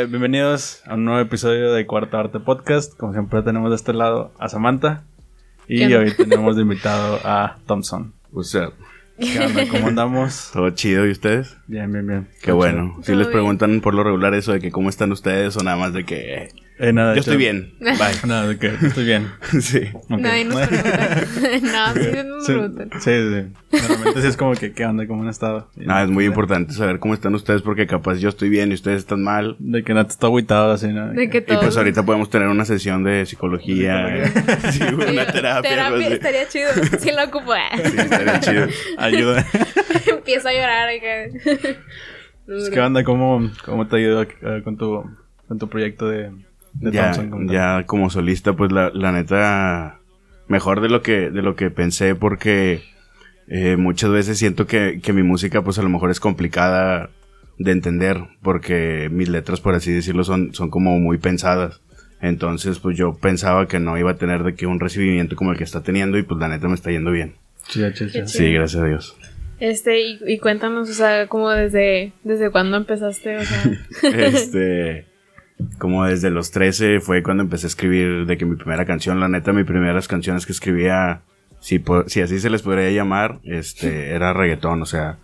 Bienvenidos a un nuevo episodio de Cuarta Arte Podcast. Como siempre tenemos de este lado a Samantha y hoy tenemos de invitado a Thompson. What's up? ¿Qué onda? ¿Cómo andamos? ¿Todo chido y ustedes? Bien, bien, bien. Qué bueno. Si Todo les bien. preguntan por lo regular eso de que cómo están ustedes o nada más de que eh, Eh, nada, yo estoy bien. Bye. Nada, de que estoy bien. sí. Ok. Nadie nos pregunta. no, sí nos Sí, preguntan. sí, sí. Normalmente sí es como que, ¿qué onda? ¿Cómo han estado? Y Nada, es muy importante saber cómo están ustedes porque capaz yo estoy bien y ustedes están mal. De que no te está agüitado así, ¿no? De que Y todo. pues ahorita podemos tener una sesión de psicología. sí, una terapia. así. estaría chido. Sí lo ocupo. Sí, estaría chido. Ayuda. Empiezo a llorar. y que- Pues, ¿Qué onda? ¿Cómo, cómo te ha ido eh, con, tu, con tu proyecto de, de ya, Thompson? ya como solista, pues la, la neta, mejor de lo que, de lo que pensé porque eh, muchas veces siento que, que mi música pues a lo mejor es complicada de entender porque mis letras, por así decirlo, son, son como muy pensadas. Entonces, pues yo pensaba que no iba a tener de que un recibimiento como el que está teniendo y pues la neta me está yendo bien. Sí, gracias a Dios. Este, y, y cuéntanos, o sea, como desde, desde cuándo empezaste, o sea. este como desde los 13 fue cuando empecé a escribir de que mi primera canción, la neta, mis primeras canciones que escribía, si, si así se les podría llamar, este, era reggaetón, o sea,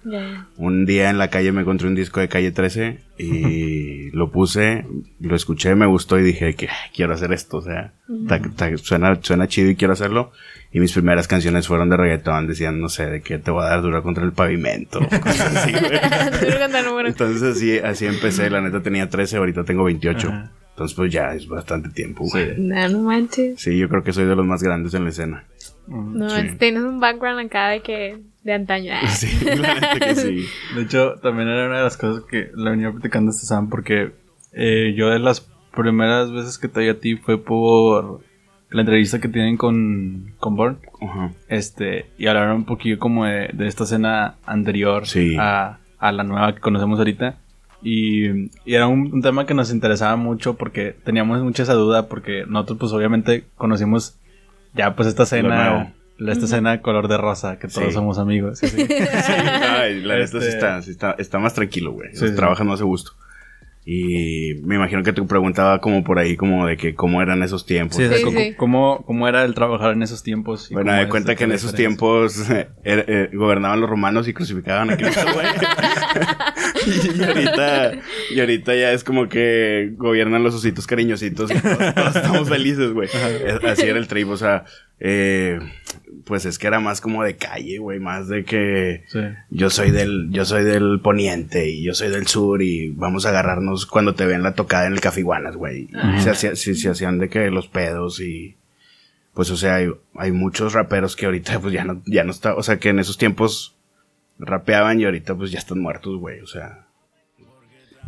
un día en la calle me encontré un disco de Calle 13 y lo puse, lo escuché, me gustó y dije que "Ay, quiero hacer esto, o sea, ta- ta- suena, suena chido y quiero hacerlo. Y mis primeras canciones fueron de reggaetón, decían, no sé, de que te voy a dar dura contra el pavimento, cosas así, güey. Entonces así, así empecé, la neta tenía 13, ahorita tengo 28. Ajá. Entonces pues ya es bastante tiempo, güey. Sí. No, no manches. yo creo que soy de los más grandes en la escena. Mm. No, Sí. manches, tienes un background acá de que. de antaño. Ah. Sí, la neta que sí. De hecho, también era una de las cosas que le venía platicando a este Sam porque eh, yo de las primeras veces que te vi a ti fue por la entrevista que tienen con, con Born. Ajá. Este, y hablaron un poquillo como de, de esta escena anterior Sí. a, a la nueva que conocemos ahorita. Y, y era un, un tema que nos interesaba mucho porque teníamos mucha esa duda porque nosotros pues obviamente conocimos ya pues esta escena, la- esta escena color de rosa que todos Sí. somos amigos. sí, sí. Sí, ay, la neta sí Este- está, sí está, está más tranquilo, güey. Sí, sí. Trabaja más a gusto. Y me imagino que te preguntaba como por ahí, como de que cómo eran esos tiempos. Sí, o sea, Sí, co- sí. ¿cómo, ¿Cómo era el trabajar en esos tiempos? y Bueno, de cuenta que en esos tiempos eh, era- eh, gobernaban los romanos y crucificaban a Cristo, güey. y, ahorita, y ahorita ya es como que gobiernan los ositos cariñositos y todos, todos estamos felices, güey. Así era el trip, o sea, eh, pues es que era más como de calle, güey, más de que Sí. yo soy del, yo soy del poniente y yo soy del sur y vamos a agarrarnos cuando te ven la tocada en el Café Iguanas, güey. Se, hacía- se hacían de que los pedos y pues o sea, hay, hay muchos raperos que ahorita pues ya no, ya no está, o sea que en esos tiempos rapeaban y ahorita pues ya están muertos, güey, o sea.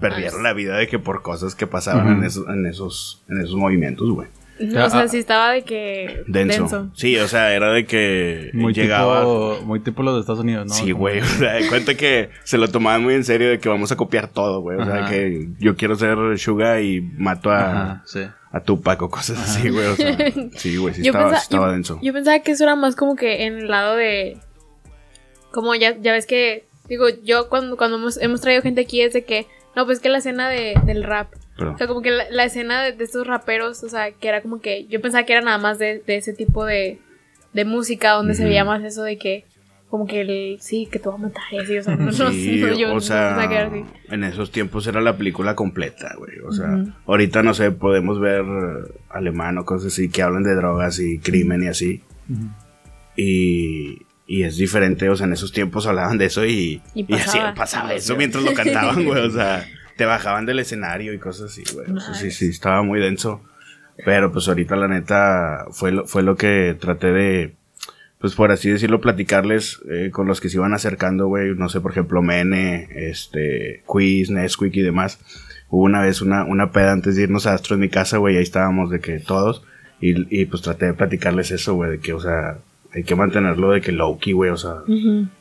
Perdieron la vida de que por cosas que pasaban en, esos, en esos, en esos movimientos, güey. No, o sea, sí estaba de que. Denso. Sí, o sea, era de que Muy llegaba. tipo, muy tipo los de Estados Unidos, ¿no? Sí, güey. O sea, de cuenta que se lo tomaban muy en serio de que vamos a copiar todo, güey. O sea, que yo quiero ser Suga y mato a, Ajá, sí. a Tupac o cosas así, güey. O sea, sí, güey, sí yo, estaba, pensa- sí estaba yo- denso. yo pensaba que eso era más como que en el lado de. Como ya, ya ves que. Digo, yo cuando, cuando hemos, hemos traído gente aquí es de que. No, pues que la escena de, del rap. O sea, como que la, la escena de, de estos raperos, o sea, que era como que. Yo pensaba que era nada más de, de ese tipo de, de música donde se veía más eso de que. Como que el. Sí, que te va a matar y así, o sea, no, no, sí, no, yo o sea, así. en esos tiempos era la película completa, güey. O sea, ahorita no sé, podemos ver eh, alemán o cosas así que hablan de drogas y crimen y así. Y, y es diferente, o sea, en esos tiempos hablaban de eso y, Y y así pasaba. pasaba eso mientras lo cantaban, güey. O sea, te bajaban del escenario y cosas así, güey. Sí, sí, estaba muy denso. Pero pues ahorita la neta fue lo, fue lo que traté de, pues por así decirlo, platicarles eh, con los que se iban acercando, güey. No sé, por ejemplo, Mene, este, Quiz, Nesquik y demás. Hubo una vez una, una peda antes de irnos a Astro en mi casa, güey. Ahí estábamos de que todos. Y, y pues traté de platicarles eso, güey. De que, o sea, hay que mantenerlo de que low-key, güey. O sea,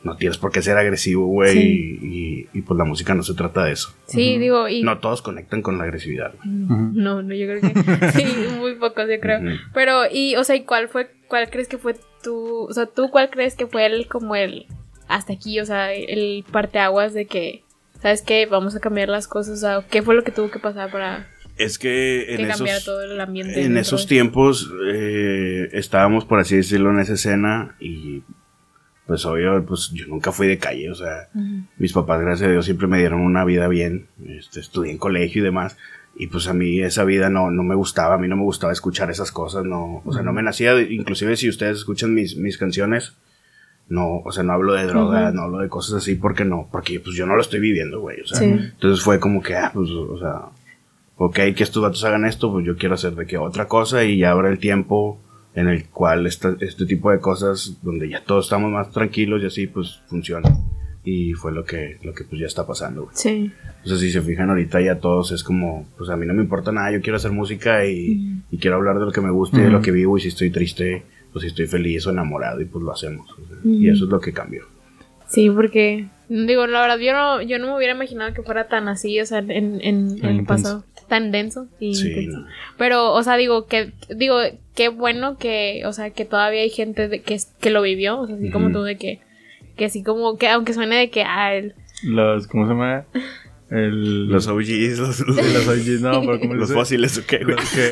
no tienes por qué ser agresivo, güey. Sí. Y, y, y, pues la música no se trata de eso. Sí, digo, y. No todos conectan con la agresividad, güey. Ujú. No, no, yo creo que sí, muy pocos, yo creo. Pero, y, o sea, ¿y cuál fue, cuál crees que fue tu, o sea, tú cuál crees que fue el, como el, hasta aquí, o sea, el parteaguas de que, ¿sabes qué? Vamos a cambiar las cosas. O sea, ¿qué fue lo que tuvo que pasar para Es que en que esos, todo el ambiente? en esos tiempos eh, estábamos, por así decirlo, en esa escena y pues obvio, pues yo nunca fui de calle, o sea, Ujú. mis papás, gracias a Dios, siempre me dieron una vida bien, este, estudié en colegio y demás, y pues a mí esa vida no, no me gustaba, a mí no me gustaba escuchar esas cosas, no, o sea, no me nacía, inclusive si ustedes escuchan mis, mis canciones, no, o sea, no hablo de drogas, Ujú. no hablo de cosas así, porque no, porque pues yo no lo estoy viviendo, güey, o sea, Sí. entonces fue como que, ah, pues, o sea, ok, que estos vatos hagan esto, pues yo quiero hacer de que otra cosa y ya habrá el tiempo en el cual esta- este tipo de cosas, donde ya todos estamos más tranquilos y así, pues funciona. Y fue lo que, lo que pues ya está pasando, güey. Sí. O sea, si se fijan ahorita ya todos es como, pues a mí no me importa nada, yo quiero hacer música y, y quiero hablar de lo que me gusta y de lo que vivo y si estoy triste, pues si estoy feliz o enamorado y pues lo hacemos. o sea, Y Ujú. eso es lo que cambió. Sí, porque digo, la verdad, yo no, yo no me hubiera imaginado que fuera tan así, o sea, en, en, en el intenso. pasado, tan denso y Sí, no. Pero, o sea, digo que, digo, qué bueno que, o sea, que todavía hay gente de que, que lo vivió, o sea, así como tú de que, que así como, que aunque suene de que, ah, el, Los, ¿cómo se llama? El, Los OGs, los, los OGs, no, pero ¿cómo los dice? fósiles, ¿o qué, güey? Los que,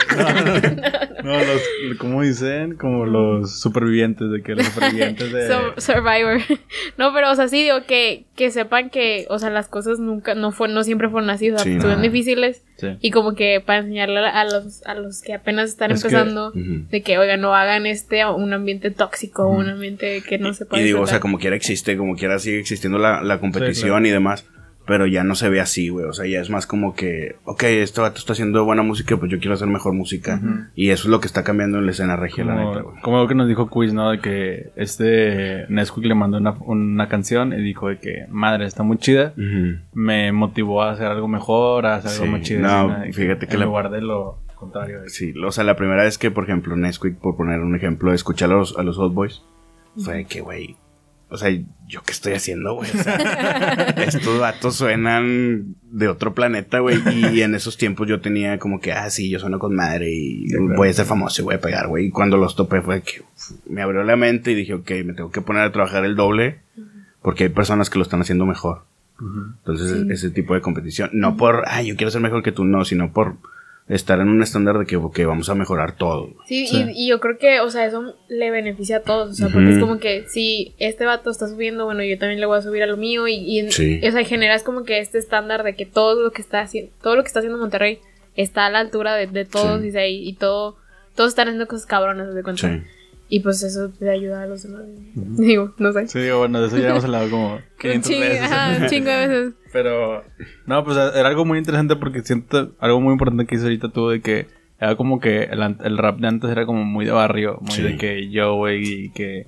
no, no, los, ¿cómo dicen? Como los supervivientes, de que los supervivientes de... Sur- Survivor. no, pero, o sea, sí digo que, que sepan que, o sea, las cosas nunca, no fue, no siempre fueron así, o sea, Sí, estuvieron no. difíciles. Sí. Y como que para enseñarle a los, a los que apenas están Es que- empezando, de que, oigan, no hagan este un ambiente tóxico, un ambiente que no se puede Y digo, o sea, como quiera existe, como quiera sigue existiendo la, la competición y demás. Pero ya no se ve así, güey. O sea, ya es más como que, ok, este vato está haciendo buena música, pues yo quiero hacer mejor música. Y eso es lo que está cambiando en la escena regia, la neta, Como, güey. como lo que nos dijo Quiz, ¿no? De que este Nesquik le mandó una, una canción y dijo de que, madre, está muy chida. Me motivó a hacer algo mejor, a hacer Sí, algo más chido. no, fíjate que la- lugar de lo contrario. de- Sí, o sea, la primera vez que, por ejemplo, Nesquik, por poner un ejemplo, escuché a los, a los Hot Boys, fue de que, güey, o sea, ¿yo qué estoy haciendo, güey? O sea, estos vatos suenan de otro planeta, güey, y en esos tiempos yo tenía como que, ah, sí, yo sueno con madre y Sí, claro. voy a ser famoso y voy a pegar, güey. Y cuando los topé fue que uf, me abrió la mente y dije, ok, me tengo que poner a trabajar el doble porque hay personas que lo están haciendo mejor. Entonces, Sí. ese tipo de competición. No por, ay, yo quiero ser mejor que tú, no, sino por estar en un estándar de que, ok, vamos a mejorar todo. Sí, Sí. Y, y yo creo que, o sea, eso le beneficia a todos, o sea, porque es como que si este vato está subiendo, bueno, yo también le voy a subir a lo mío y, y o sea, generas como que este estándar de que todo lo que está haciendo, todo lo que está haciendo Monterrey está a la altura de, de todos Sí. y, se- y todo, todos están haciendo cosas cabronas, de cuenta. Y pues eso te ayuda a los demás. Digo, no sé. Sí, digo, bueno, de eso ya hemos hablado como Un 500 chingo, veces. ajá, un chingo de veces. Pero, no, pues era algo muy interesante porque siento algo muy importante que hice ahorita tú de que era como que el, an- el rap de antes era como muy de barrio, muy Sí. de que yo, güey, y que.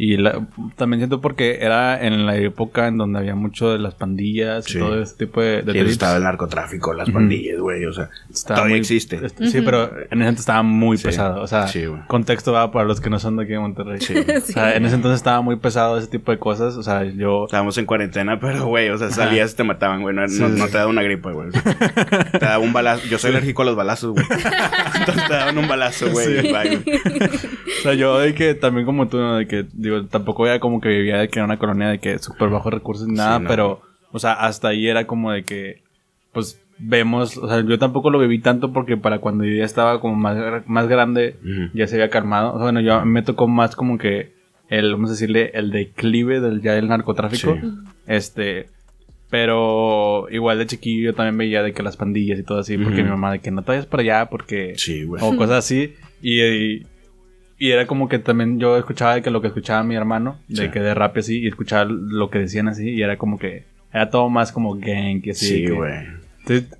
Y la- también siento porque era en la época en donde había mucho de las pandillas Sí. y todo ese tipo de, de Sí, trips. estaba el narcotráfico, las pandillas, güey, o sea, Estaba todavía muy- existe. est- Sí, pero en ese entonces estaba muy Sí. pesado. O sea, contexto va para los que no son de aquí de Monterrey. Sí. O sea, en ese entonces estaba muy pesado ese tipo de cosas. O sea, yo. Estábamos en cuarentena, pero, güey, o sea, salías y te mataban, güey. No, no- Sí, no sí. te daba una gripa, güey. Te daba un balazo. Yo soy alérgico a los balazos, güey. Entonces te daban un balazo, güey. O sea, yo de que también como tú, ¿no? De que, digo, tampoco era como que vivía de que era una colonia de que súper bajos recursos ni nada, Sí, no. pero, o sea, hasta ahí era como de que, pues, vemos, o sea, yo tampoco lo viví tanto porque para cuando yo ya estaba como más, más grande, ya se había calmado. O sea, bueno, yo me tocó más como que el, vamos a decirle, el declive del ya del narcotráfico. Sí. Este, pero igual de chiquillo yo también veía de que las pandillas y todo así, porque mi mamá de que no te vayas para allá porque Sí, güey. o cosas así. Y, y, y era como que también yo escuchaba de que lo que escuchaba mi hermano, de Sí. que de rap y así, y escuchaba lo que decían así, y era como que era todo más como gang y así. Sí, güey.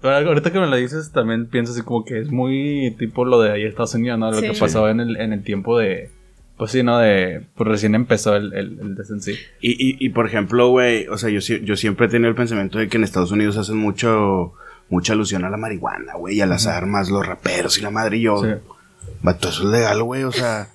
Ahorita que me lo dices, también pienso así como que es muy tipo lo de ahí Estados Unidos, ¿no? Lo Sí. que pasó en el, en el tiempo de. Pues sí, ¿no? De. Pues recién empezó el, el, el des en sí. Y, y, y por ejemplo, güey, o sea, yo, yo siempre he tenido el pensamiento de que en Estados Unidos hacen mucho, mucha alusión a la marihuana, güey, y a las armas, los raperos y la madre. Y yo, Sí. Vato, eso es legal, güey, o sea,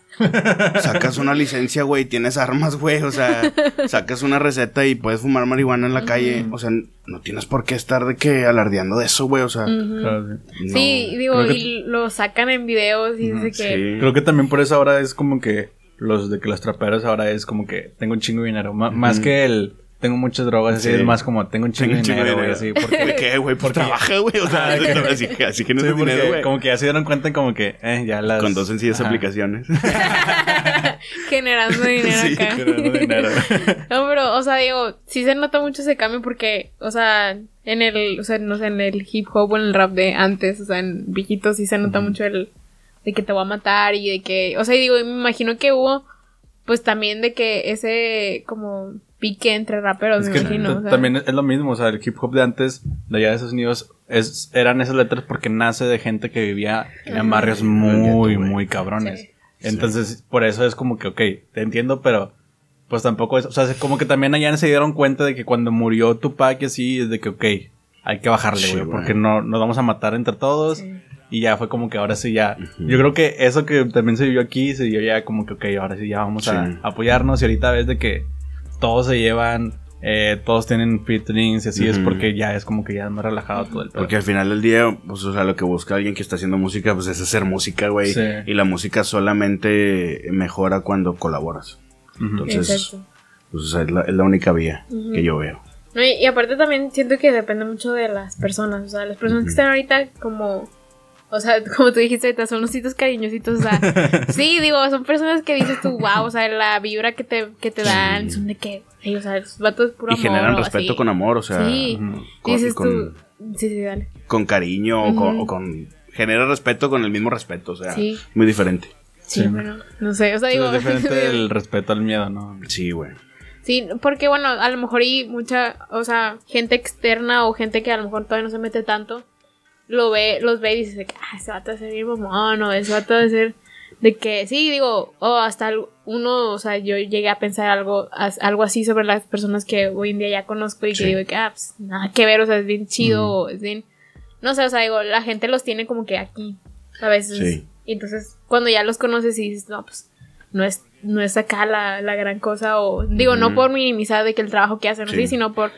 sacas una licencia, güey, tienes armas, güey, o sea, sacas una receta y puedes fumar marihuana en la calle, o sea, no tienes por qué estar de que alardeando de eso, güey, o sea. Claro, sí. no. Sí, digo, que- y lo sacan en videos y dice que... Sí. Creo que también por eso ahora es como que. Los de que los traperos ahora es como que tengo un chingo de dinero. Más que el. Tengo muchas drogas, así Sí. es más como tengo un chingo Tengo de un chingo de dinero, güey, así, porque... ¿De qué, güey? Por trabaja, güey. O sea, Ah, así, que, así que no Sí, porque dinero, güey. como que ya se dieron cuenta como que, eh, ya las... Con dos sencillas Ajá. aplicaciones. Generando dinero Sí, acá. Generando dinero. No, pero, o sea, digo, sí se nota mucho ese cambio porque, o sea, en el, o sea, no sé, en el hip hop o en el rap de antes, o sea, en viejitos sí se nota mucho el de que te voy a matar y de que, o sea, y digo, y me imagino que hubo, pues también de que ese como pique entre raperos, Es me que imagino. o sea. también es lo mismo, o sea, el hip hop de antes, de allá de Estados Unidos, es, eran esas letras porque nace de gente que vivía en barrios muy, muy cabrones. Sí. Entonces, por eso es como que, ok, te entiendo, pero pues tampoco es, o sea, es como que también allá se dieron cuenta de que cuando murió Tupac y así, es de que, ok, hay que bajarle, Sí, güey, güey. porque no, nos vamos a matar entre todos. Sí. Y ya fue como que ahora sí ya. Yo creo que eso que también se vivió aquí, se vio ya como que, ok, ahora sí ya vamos a Sí. apoyarnos. Y ahorita ves de que todos se llevan, eh, todos tienen featurings y así es porque ya es como que ya es más relajado todo el pedo. Porque al final del día, pues, o sea, lo que busca alguien que está haciendo música, pues es hacer música, güey. Sí. Y la música solamente mejora cuando colaboras. Ujú. Entonces, Exacto. pues, o sea, es la, es la única vía que yo veo. No, y, y aparte también siento que depende mucho de las personas, o sea, las personas que están ahorita como, o sea, como tú dijiste ahorita, son ositos cariñositos, o sea, sí, digo, son personas que dices tú, wow, o sea, la vibra que te, que te dan, son de que, o sea, los vatos es puro y amor. generan o respeto así. con amor, o sea, Sí. Con, dices con- tú, sí, sí, dale. con cariño o, con, Ujú. o con- Genera respeto con el mismo respeto, o sea, Sí. muy diferente. Sí, Sí. bueno, no sé, o sea, digo, es diferente el respeto al miedo, ¿no? Sí, güey. Sí, porque bueno, a lo mejor y mucha, o sea, gente externa o gente que a lo mejor todavía no se mete tanto, lo ve, los ve y dice de que, ah, ese vato va a ser bien mamón, o ese vato va a ser de que, sí, digo, o hasta el- uno, o sea, yo llegué a pensar algo, as- algo así sobre las personas que hoy en día ya conozco y Sí. que digo que, ah, pues, nada que ver, o sea, es bien chido, o es bien, no sé, o sea, digo, la gente los tiene como que aquí, a veces. Sí. Y entonces, cuando ya los conoces y dices, no, pues, no es, no es acá la, la gran cosa, o digo, no por minimizar de que el trabajo que hacen Sí. así, sino por,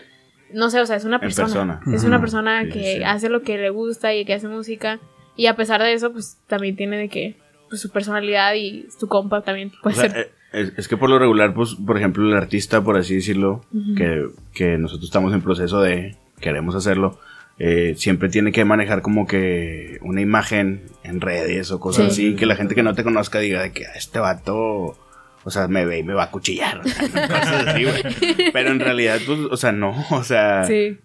no sé, o sea, es una persona. persona. Es una persona Sí, que sí. hace lo que le gusta y que hace música. Y a pesar de eso, pues también tiene de que, pues su personalidad y su compa también O puede sea, ser. eh, es, es que por lo regular, pues, por ejemplo, el artista, por así decirlo, que, que nosotros estamos en proceso de queremos hacerlo, eh, siempre tiene que manejar como que una imagen en redes o cosas Sí. así, que la gente que no te conozca diga de que "Ah, este vato, o sea, me ve y me va a cuchillar, o sea, cosas así, güey. Pero en realidad, pues, o sea, no, o sea, sí.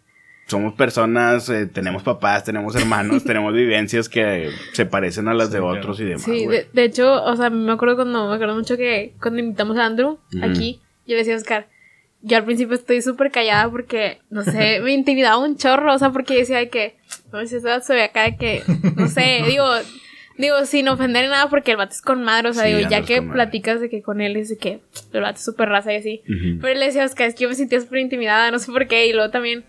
somos personas, eh, tenemos papás, tenemos hermanos, tenemos vivencias que se parecen a las Sí, de claro. otros y demás, Sí, de, de hecho, o sea, me acuerdo cuando, me acuerdo mucho que cuando invitamos a Andrew aquí, yo le decía a Oscar, yo al principio estoy súper callada porque, no sé, me intimidaba un chorro, o sea, porque decía de que, no sé, se ve acá de que, no sé, digo, digo, sin ofender nada porque el vato es con madre, o sea, Sí, digo, ya que madre. platicas de que con él es de que el vato es súper raza y así. Pero él le decía Oscar, es que yo me sentía súper intimidada, no sé por qué, y luego también,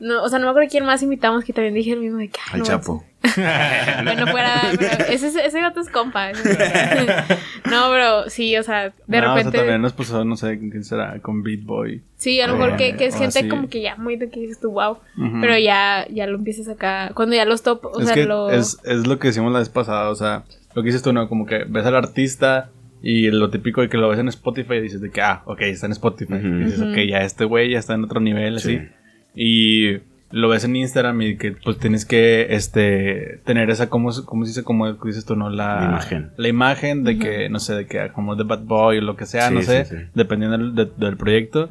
no, o sea, no me acuerdo quién más invitamos que también dije el mismo de que, "Ay, Al no, Chapo. bueno, fuera, pero ese, ese gato es compa. no, pero sí, o sea, de No, o sea, repente. también nos pasó, no sé, ¿quién será? Con Beat Boy. sí, a lo mejor que, que es gente así. como que ya muy de que dices tú, wow. Pero ya, ya lo empiezas acá. Cuando ya los top, o es sea, que lo. es, es lo que decimos la vez pasada, o sea, lo que dices tú, ¿no? Como que ves al artista y lo típico de que lo ves en Spotify y dices de que, ah, ok, está en Spotify. Y dices, ok, ya este güey ya está en otro nivel, Sí. así. Y lo ves en Instagram y que pues tienes que, este, tener esa, ¿cómo, se- cómo se dice? Como dices tú, ¿no? La, La imagen. La imagen de que, no sé, de que como de Bad Boy o lo que sea, Sí, no sí, sé, sí. dependiendo del, de- del proyecto.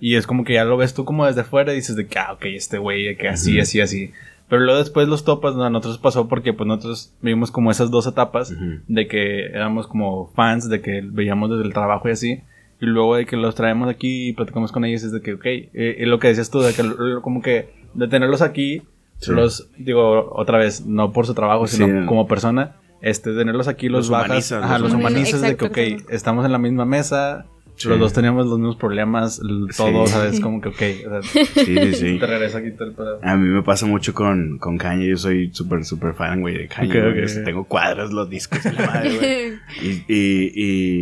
Y es como que ya lo ves tú como desde fuera y dices de que, ah, ok, este güey, que así, Ujú. así, así. Pero luego después los topas, ¿no? a nosotros pasó porque pues nosotros vimos como esas dos etapas Ujú. de que éramos como fans, de que veíamos desde el trabajo y así. Y luego de que los traemos aquí y platicamos con ellos es de que, ok, eh, y lo que decías tú, de que lo- como que de tenerlos aquí, Sí. los, digo, otra vez, no por su trabajo, Sí. sino como persona, este, tenerlos aquí los, Los bajas, ajá, los los humanizas. de que, ok, estamos en la misma mesa, Sí. los dos tenemos los mismos problemas, l- Sí. todo, ¿sabes? Como que, ok, o sea, Sí, sí, sí. te regresa aquí todo el pedo. A mí me pasa mucho con, con Kanye. Yo soy súper, súper fan, güey, de Kanye. Ok, güey. ok. Tengo cuadros, los discos y la madre, güey. Y, y,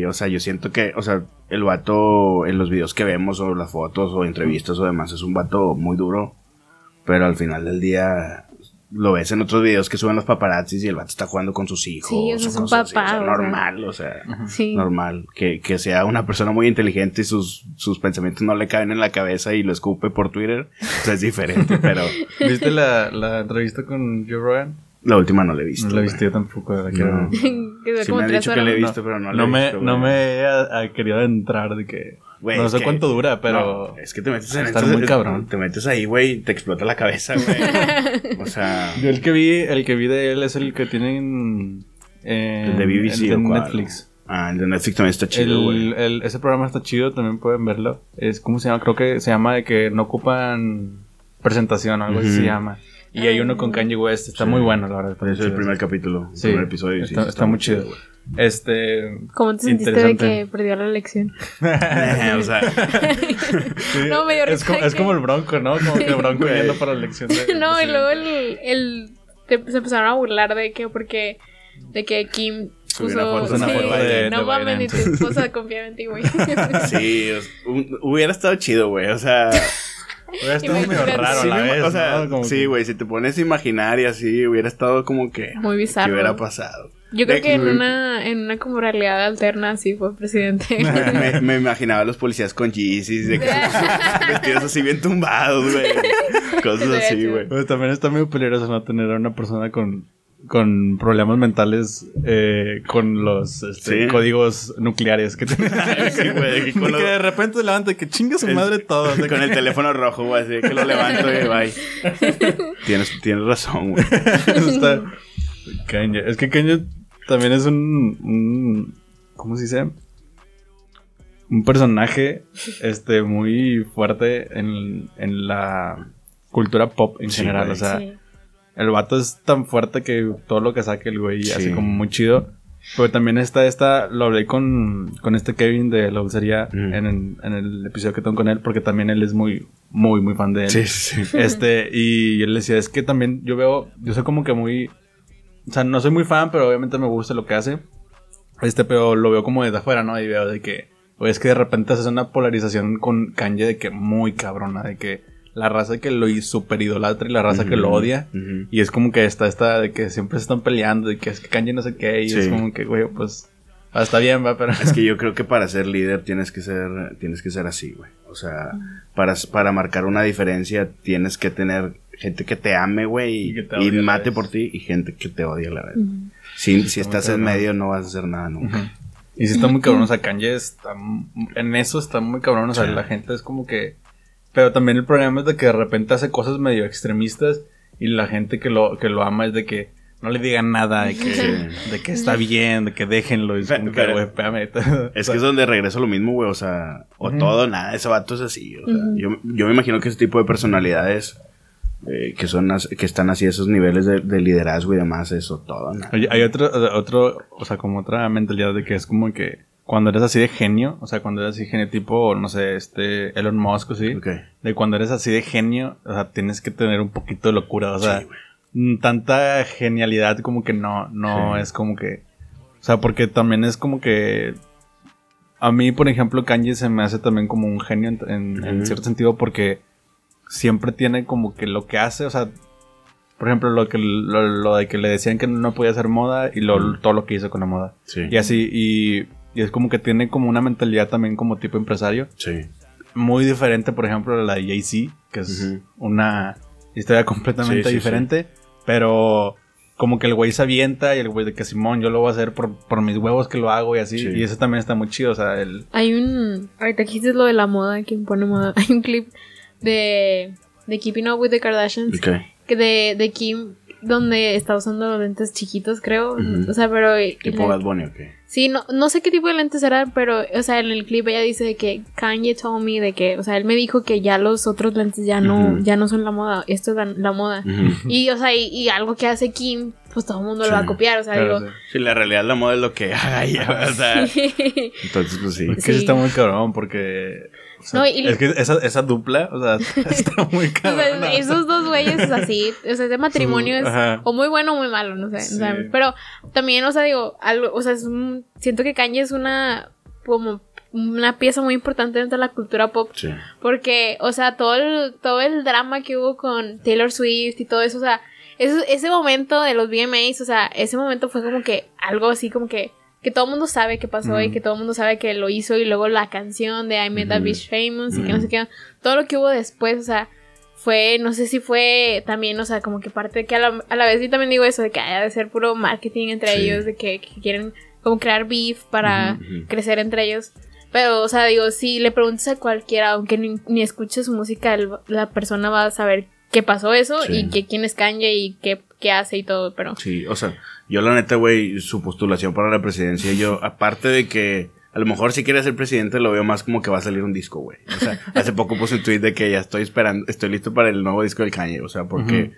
y, o sea, yo siento que, o sea, el vato en los videos que vemos o las fotos o entrevistas o demás es un vato muy duro. Pero al final del día lo ves en otros videos que suben los paparazzis y el vato está jugando con sus hijos. Sí, o sea, es un así, papá, o sea. normal, o sea, Sí. normal. Que, que sea una persona muy inteligente y sus, sus pensamientos no le caben en la cabeza y lo escupe por Twitter. O sea, es diferente, pero ¿Viste la, la entrevista con Joe Rogan? la última no la he visto. No la he visto yo tampoco, la No. que Sí como me han dicho que le he No, visto, pero no, no, la he me, visto, no me he a- a querido entrar de que... No sé que- cuánto dura, pero... No, es que te metes en Está estos- muy cabrón. Te metes ahí, güey, y te explota la cabeza, güey. o sea, Yo el que vi, el que vi de él es el que tienen... eh, el de BBC el de? Netflix. Ah, el de Netflix también está chido, güey. El, el- ese programa está chido, también pueden verlo. Es, ¿cómo se llama? Creo que se llama de que no ocupan presentación o algo así se llama. Y hay uno con Kanye West, está muy bueno, la verdad. es el chido. primer capítulo, el Sí, primer episodio. sí, está, está muy chido. güey. Este. ¿Cómo te sentiste de interesante. que perdió la elección? o sea, Sí, No, me dio es, como, es que- como el Bronco, ¿no? Como que el Bronco yendo para la elección de. no, y luego el, el te- se empezaron a burlar de que porque de que Kim puso sí, de- no mames ni tu sí. esposa confía en ti, güey. sí, hubiera estado chido, güey. O sea, Hubiera estado medio raro a la vez. o sea, ¿no? Como sí, que- güey, si te pones a imaginar y así, hubiera estado como que. Muy ¿Qué bizarro. hubiera pasado? Yo creo que en una en una como realidad alterna sí fue presidente. me, me imaginaba a los policías con Yeezys, de que vestidos así bien tumbados, güey. Cosas así, güey. Pero también está muy peligroso no tener a una persona con, con problemas mentales eh, con los este, Sí. códigos nucleares que tiene. Sí, güey, que con De que de repente se levanta y que chinga su madre todo. Con que- el teléfono rojo, güey, así que lo levanto y bye. Tienes, tienes razón, güey. Eso está... Kanye. Es que Kanye también es un, un- ¿Cómo se dice? Un personaje este, muy fuerte en, en la cultura pop en Sí, general. güey. O sea, Sí. El vato es tan fuerte que todo lo que saque el güey Sí. hace como muy chido. Pero también está esta, lo hablé con, con este Kevin de la dulcería Mm. en, el- en el episodio que tengo con él, porque también él es muy, muy, muy fan de él. Sí, sí. Este, y él decía, es que también yo veo, yo soy como que muy, o sea, no soy muy fan, pero obviamente me gusta lo que hace. Este, pero lo veo como desde afuera, ¿no? Y veo de que, o es que de repente haces una polarización con Kanye de que muy cabrona, de que la raza que lo super idolatra y la raza que lo odia. Y es como que está esta de que siempre se están peleando, de que es que Kanye no sé qué, y es como que, güey, pues, está bien, va, pero... Es que yo creo que para ser líder tienes que ser, tienes que ser así, güey. O sea, para, para marcar una diferencia tienes que tener gente que te ame, güey, Y odie mate por ti, y gente que te odia a la vez. Si, si Está muy estás en medio no vas a hacer nada nunca. Y sí está muy cabrón, o sea, Kanye está, en eso está muy cabrón, o sea, Sí. la gente es como que... Pero también el problema es de que de repente hace cosas medio extremistas y la gente que lo, que lo ama es de que no le digan nada, de que, Sí. de que está bien, de que déjenlo. Y es que, pero- espérame. Es que es donde regreso lo mismo, güey. O sea, o todo nada. Ese vato es así. O sea, yo, yo me imagino que ese tipo de personalidades eh, que son que están así a esos niveles de, de liderazgo y demás, eso todo nada. Oye, hay otro, otro, o sea, como otra mentalidad de que es como que cuando eres así de genio, o sea, cuando eres así genio tipo, no sé, este, Elon Musk o sí, Ok. de cuando eres así de genio, o sea, tienes que tener un poquito de locura, o sea, Sí, mm, tanta genialidad como que no, no Sí. es como que, o sea, porque también es como que, a mí, por ejemplo, Kanye se me hace también como un genio en, en- en Ujú. cierto sentido porque siempre tiene como que lo que hace, o sea, por ejemplo, lo que lo, lo de que le decían que no podía hacer moda y lo, todo lo que hizo con la moda. Sí. Y así, y, y es como que tiene como una mentalidad también como tipo empresario. Sí. Muy diferente, por ejemplo, a la de Jay-Z, que es una historia completamente Sí, sí, diferente. Pero como que el güey se avienta y el güey de que Simón, yo lo voy a hacer por, por mis huevos que lo hago y así. Sí. Y eso también está muy chido, o sea, el... Hay un. Ahorita que dices lo de la moda, quien pone moda. Hay un clip de. de Keeping Up with the Kardashians. Ok. Que de, de Kim, donde está usando los lentes chiquitos, creo. O sea, pero. Tipo Bad Bunny, ok. Sí, no, no sé qué tipo de lentes eran, pero, o sea, en el clip ella dice de que Kanye told me de que, o sea, él me dijo que ya los otros lentes ya no, ya no son la moda, esto es la, la moda. Y, o sea, y, y algo que hace Kim, pues todo el mundo lo va a copiar, o sea, digo. sí. Sí, la realidad la moda es lo que haga ella, o sea. Entonces, pues sí. Es que sí está muy cabrón porque... o sea, No, y- Es que esa, esa dupla, o sea, está muy O cabrón. sea, esos dos güeyes es así, o sea, ese matrimonio es Ajá. o muy bueno o muy malo, no sé, o sea, pero también, o sea, digo, algo, o sea, es un- siento que Kanye es una como una pieza muy importante dentro de la cultura pop Sí. porque, o sea, todo el todo el drama que hubo con Taylor Swift y todo eso, o sea, Ese, ese momento de los VMAs, o sea, ese momento fue como que algo así como que que todo el mundo sabe que pasó y Ujú. que todo el mundo sabe que lo hizo y luego la canción de I Made a Ujú. Bitch Famous y que no Ujú. sé qué, todo lo que hubo después, o sea, fue, no sé si fue también, o sea, como que parte de que a la, a la vez yo también digo eso, de que haya de ser puro marketing entre Sí. ellos, de que, que quieren como crear beef para crecer entre ellos. Pero, o sea, digo, si le preguntas a cualquiera, aunque ni, ni escuche su música, el- la persona va a saber qué pasó eso Sí. y que quién es Kanye y qué, qué hace y todo, pero... Sí, o sea, yo la neta, güey, su postulación para la presidencia, yo, aparte de que a lo mejor si quiere ser presidente, lo veo más como que va a salir un disco, güey. O sea, hace poco puse un tweet de que ya estoy esperando, estoy listo para el nuevo disco del Kanye, o sea, porque,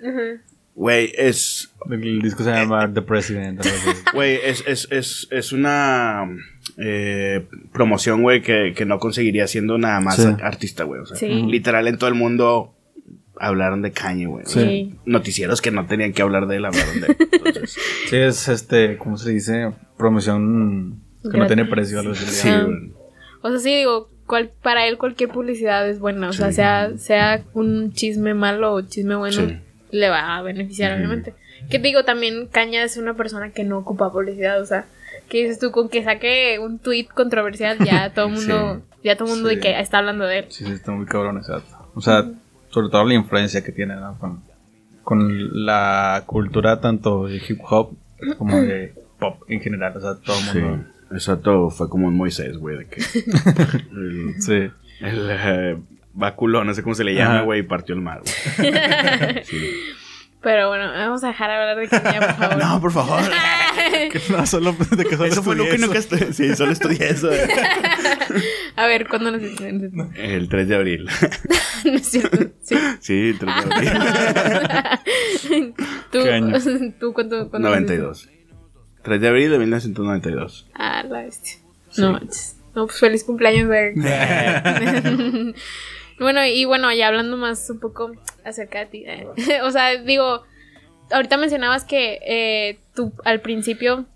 güey, es, El disco se llama The President. güey, es, es, es, es una eh, promoción, güey, que, que no conseguiría siendo nada más Sí. artista, güey. O sea, Sí. literal en todo el mundo hablaron de Kanye, güey. Sí. Noticieros que no tenían que hablar de él hablaron de él. Entonces, Sí, es este, ¿cómo se dice? Promoción que no tiene precio. Algo así. sí. O sea, sí, digo, cual- para él cualquier publicidad es buena. O sea, Sí. sea, sea un chisme malo o chisme bueno, Sí. le va a beneficiar, obviamente. Que te digo, también Caña es una persona que no ocupa publicidad. O sea, que dices tú, con que saque un tweet controversial, ya todo el mundo, ya todo el mundo Sí. de que está hablando de él. Sí, sí, está muy cabrón, exacto. O sea, sobre todo la influencia que tiene, ¿no? Con, con la cultura tanto de hip hop como de pop en general. O sea, todo el Sí, mundo. exacto, fue como un Moisés, güey, de que el, Sí. el eh, báculo, no sé cómo se le llama, güey, y partió el mar, güey. Sí. Pero bueno, vamos a dejar hablar de Caña, por favor. No, por favor. Que no, solo de que solo Eso fue lo estudié que nunca eso. estudié. Sí, solo estudié eso. eh. A ver, ¿cuándo nos no, El 3 de abril. es cierto. Sí. Sí, el 3 de abril. ¿Tú, ¿Qué año? ¿tú cuánto, cuándo naciste? 92. 3 de abril de 1992. Ah, la bestia. No manches. No, pues feliz cumpleaños de... bueno, y bueno, ya hablando más un poco acerca de ti. eh, o sea, digo, ahorita mencionabas que eh, tú al principio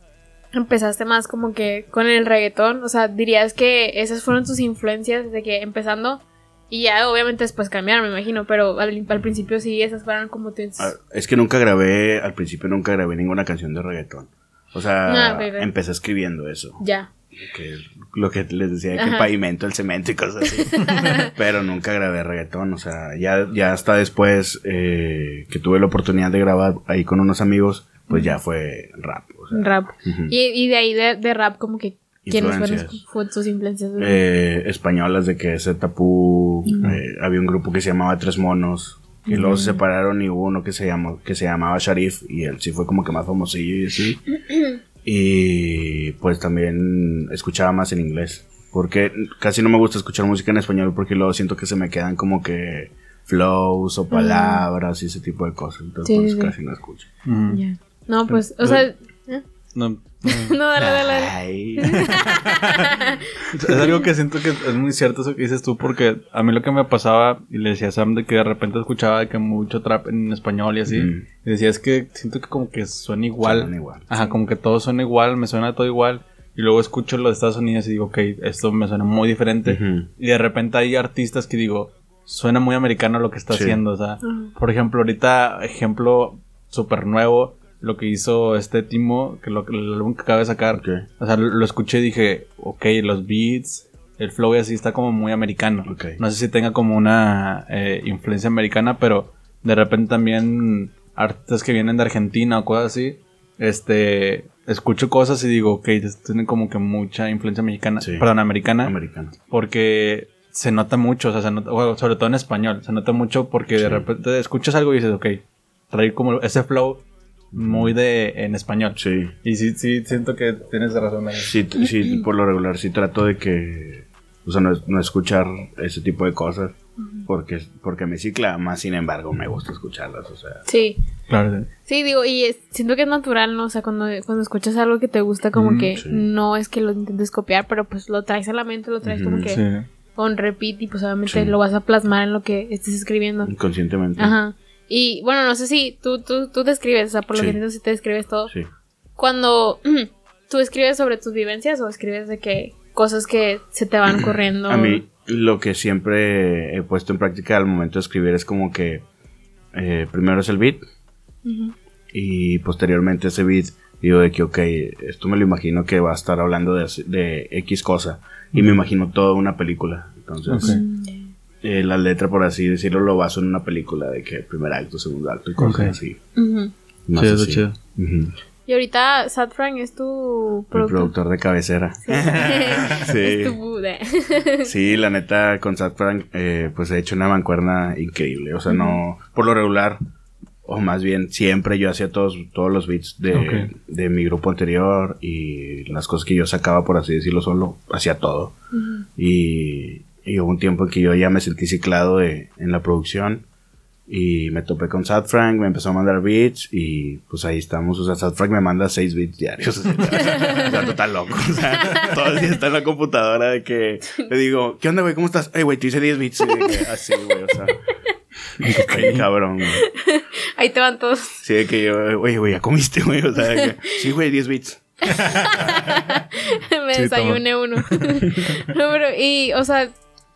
empezaste más como que con el reggaetón. O sea, dirías que esas fueron tus influencias de que empezando... Y ya obviamente después cambiaron, me imagino, pero al, al principio sí, esas fueron como tus... Ah, Es que nunca grabé, al principio nunca grabé ninguna canción de reggaetón. O sea, Ah, empecé escribiendo eso. Ya. Que lo que les decía, que el pavimento, el cemento y cosas así. Pero nunca grabé reggaetón. O sea, ya, ya hasta después eh, que tuve la oportunidad de grabar ahí con unos amigos, pues ya fue rap. O sea, Rap. Y, y de ahí de, de rap como que... ¿Quiénes fueron tus influencias? eh, españolas de que ese tapú eh, había un grupo que se llamaba Tres Monos y luego se separaron y hubo uno que se llamó que se llamaba Sharif y él sí fue como que más famosillo y así y pues también escuchaba más en inglés porque casi no me gusta escuchar música en español porque luego siento que se me quedan como que flows o palabras y ese tipo de cosas entonces Sí, pues sí, casi no escucho. No, pues, o sea... ¿eh? No, no. Dale, dale. Ay. Es algo que siento que es muy cierto eso que dices tú, porque a mí lo que me pasaba, y le decía a Sam de que de repente escuchaba de que mucho trap en español y así, Mm. y decía es que siento que como que suena igual. Suenan igual. Ajá, como que todo suena igual, me suena todo igual. Y luego escucho lo de Estados Unidos y digo, ok, esto me suena muy diferente. Y de repente hay artistas que digo, suena muy americano lo que está Sí. haciendo. O sea, por ejemplo, ahorita, ejemplo súper nuevo, lo que hizo este Timo, que lo, el álbum que acaba de sacar. O sea, lo, lo escuché y dije, ok, los beats, el flow y así está como muy americano. No sé si tenga como una eh, influencia americana, pero de repente también artistas que vienen de Argentina o cosas así, este, escucho cosas y digo, ok, tienen como que mucha influencia mexicana, Sí. perdón, americana, porque se nota mucho, o sea, se nota, bueno, sobre todo en español, se nota mucho porque de repente escuchas algo y dices, ok, trae como ese flow muy de en español. sí Y sí, sí, siento que tienes razón. Sí, sí, por lo regular sí trato de que, o sea, no, no escuchar ese tipo de cosas, porque, porque me cicla, más sin embargo me gusta escucharlas, o sea. Sí. Claro, sí. Sí, digo, y es- siento que es natural, ¿no? O sea, cuando, cuando escuchas algo que te gusta, como Mm, que sí. no es que lo intentes copiar, pero pues lo traes a la mente, lo traes como que Sí. on repeat y pues obviamente Sí. lo vas a plasmar en lo que estés escribiendo. Inconscientemente. Ajá. Y bueno, no sé si tú, tú, tú te escribes, o sea, por lo Sí. que entiendo si te escribes todo. Sí. Cuando tú escribes sobre tus vivencias o escribes de que cosas que se te van corriendo. A mí lo que siempre he puesto en práctica al momento de escribir es como que eh, primero es el beat, Y posteriormente ese beat, digo de que, ok, esto me lo imagino que va a estar hablando de, de X cosa. Y me imagino toda una película. Entonces, eh, la letra, por así decirlo, lo baso en una película de que primer acto, segundo acto y cosas así. Más chido, así. chido. Y ahorita Sad Frank es tu productor. productor de cabecera. Sí. Es tu sí, la neta, con Sad Frank, eh, pues he hecho una mancuerna increíble. O sea, no, por lo regular, o más bien siempre yo hacía todos, todos los beats de, de mi grupo anterior y las cosas que yo sacaba, por así decirlo, solo hacía todo. y, y, hubo un tiempo en que yo ya me sentí ciclado de, en la producción y me topé con Sad Frank, me empezó a mandar beats y pues ahí estamos. O sea, Sad Frank me manda seis beats diarios. O sea, total loco. O sea, todo el día está en la computadora de que le digo, ¿qué onda, güey? ¿Cómo estás? Ey, güey, te hice 10 beats. así, güey, o sea. Qué cabrón, güey. Ahí te van todos. Sí, de que yo, oye, güey, ya comiste, güey. O sea, que, sí, güey, 10 beats. me desayuné uno. no, pero, y, o sea,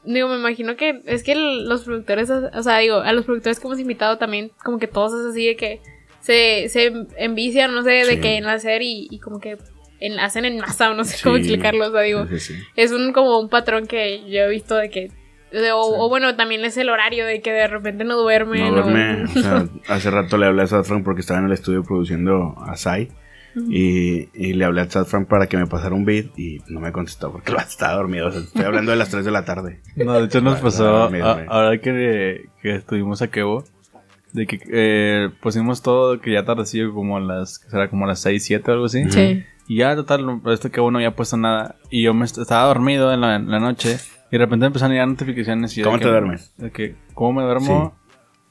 digo, me imagino que es que los productores, o sea, digo, a los productores que hemos invitado también, como que todos es así de que se, se envician, no sé, de que en hacer y, y como que en, hacen en masa, no sé cómo explicarlo, o sea, digo, es un como un patrón que yo he visto de que o, bueno, también es el horario de que de repente no duerme. No duerme. o sea, hace rato le hablé a Sadfrank porque estaba en el estudio produciendo a Sai. Y, y, le hablé a Sadfrank para que me pasara un beat y no me contestó porque estaba dormido. O sea, estoy hablando de las 3 de la tarde. No, de hecho nos pasó ahora que, que estuvimos a Kevo. De que eh, pusimos todo que ya tardecillo como a las, será como a las 6, 7 o algo así. Sí. Y ya total, esto que no había puesto nada. Y yo me estaba dormido en la, en la noche. Y de repente empezaron a llegar notificaciones. Y ¿Cómo te duermes? De que, ¿Cómo me duermo?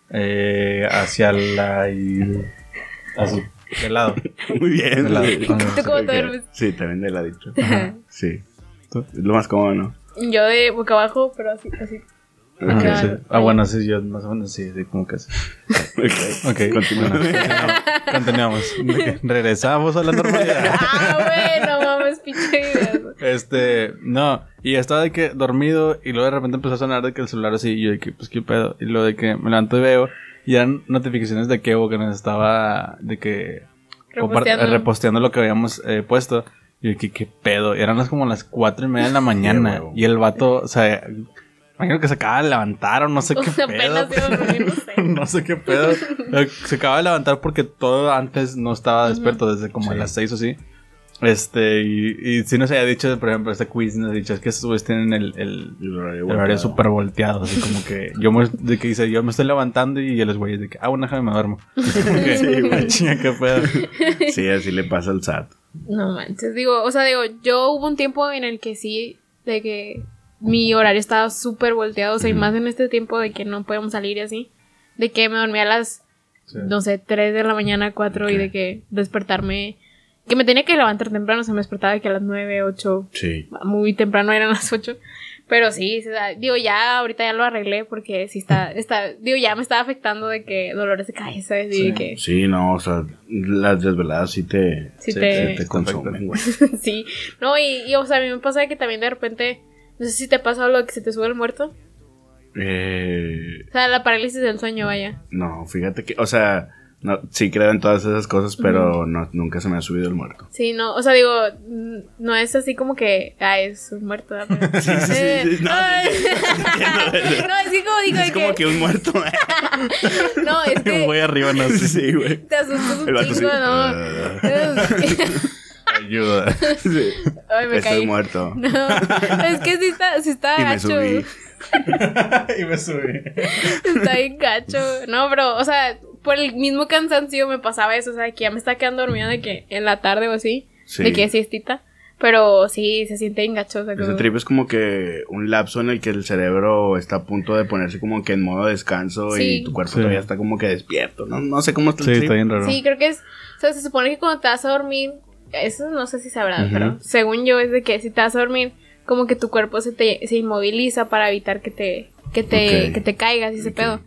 Eh, hacia la... Así, de lado. Muy bien. De lado. ¿Tú cómo te duermes? Sí, también de ladito. Sí. ¿Tú? Es lo más cómodo, ¿no? Yo de boca abajo, pero así, así. Ah, bueno, sí, yo más o menos sí, sí como que así. ok, okay. continuamos. continuamos. Regresamos a la normalidad. ah, bueno, mames, pinche Este, no, y estaba de que dormido y luego de repente empezó a sonar de que el celular así y yo de que, pues qué pedo. Y luego de que me levanto y veo y eran notificaciones de Kevo que nos estaba de que reposteando, reposteando lo que habíamos eh, puesto. Y que, qué pedo. Y eran las como las cuatro y media de la mañana. y el vato, o sea Imagino que se acaba de levantar o no sé qué pedo. no, sé. qué pedo. Se acaba de levantar porque todo antes no estaba despierto, desde como a las seis o así. Este, y, y si nos había dicho, por ejemplo, este quiz nos ha dicho, es que estos güeyes tienen el, el, el horario súper volteado, así como que yo me, de que dice, yo me estoy levantando y los güeyes de que, ah, bueno, déjame me duermo. sí, güey. qué pedo. Sí, así le pasa al SAT. No manches, digo, o sea, digo, yo hubo un tiempo en el que sí, de que mi horario estaba súper volteado, o sea, y más en este tiempo de que no podemos salir y así, de que me dormía a las, no sé, 3 de la mañana, 4 y de que despertarme, que me tenía que levantar temprano, o sea, me despertaba de que a las 9, 8, sí. muy temprano eran las 8. Pero sí, digo, ya ahorita ya lo arreglé porque sí está, está, digo, ya me estaba afectando de que dolores de cabeza y sí. que... Sí, no, o sea, las desveladas sí te, sí te, te consumen, güey. sí, no, y, y, o sea, a mí me pasa que también de repente no sé si te pasa lo que se te sube el muerto. Eh... O sea, la parálisis del sueño, vaya. No, fíjate que, o sea, no, sí creo en todas esas cosas, pero no, nunca se me ha subido el muerto. Sí, no, o sea, digo, no es así como que, ah, es un muerto. sí, sí, sí, eh, no, no, es que como digo, es como que un muerto. no, es que... Voy arriba, no sé. Sí, güey. Te asustas un chingo, no. Ayuda. Sí. Ay, me Estoy muerto. No, es que sí está, sí está y gacho. Me subí. y me subí. Está bien gacho. No, bro, o sea, por el mismo cansancio me pasaba eso, o sea, que ya me está quedando dormida de que en la tarde o así, sí. de que siestita. Pero sí, se siente engachoso. Ese trip es como que un lapso en el que el cerebro está a punto de ponerse como que en modo descanso y tu cuerpo todavía está como que despierto. No, no sé cómo está el sí, Está bien raro. Sí, creo que es. O sea, se supone que cuando te vas a dormir, eso no sé si sabrá, pero según yo es de que si te vas a dormir, como que tu cuerpo se te se inmoviliza para evitar que te que te que te caigas y ese pedo.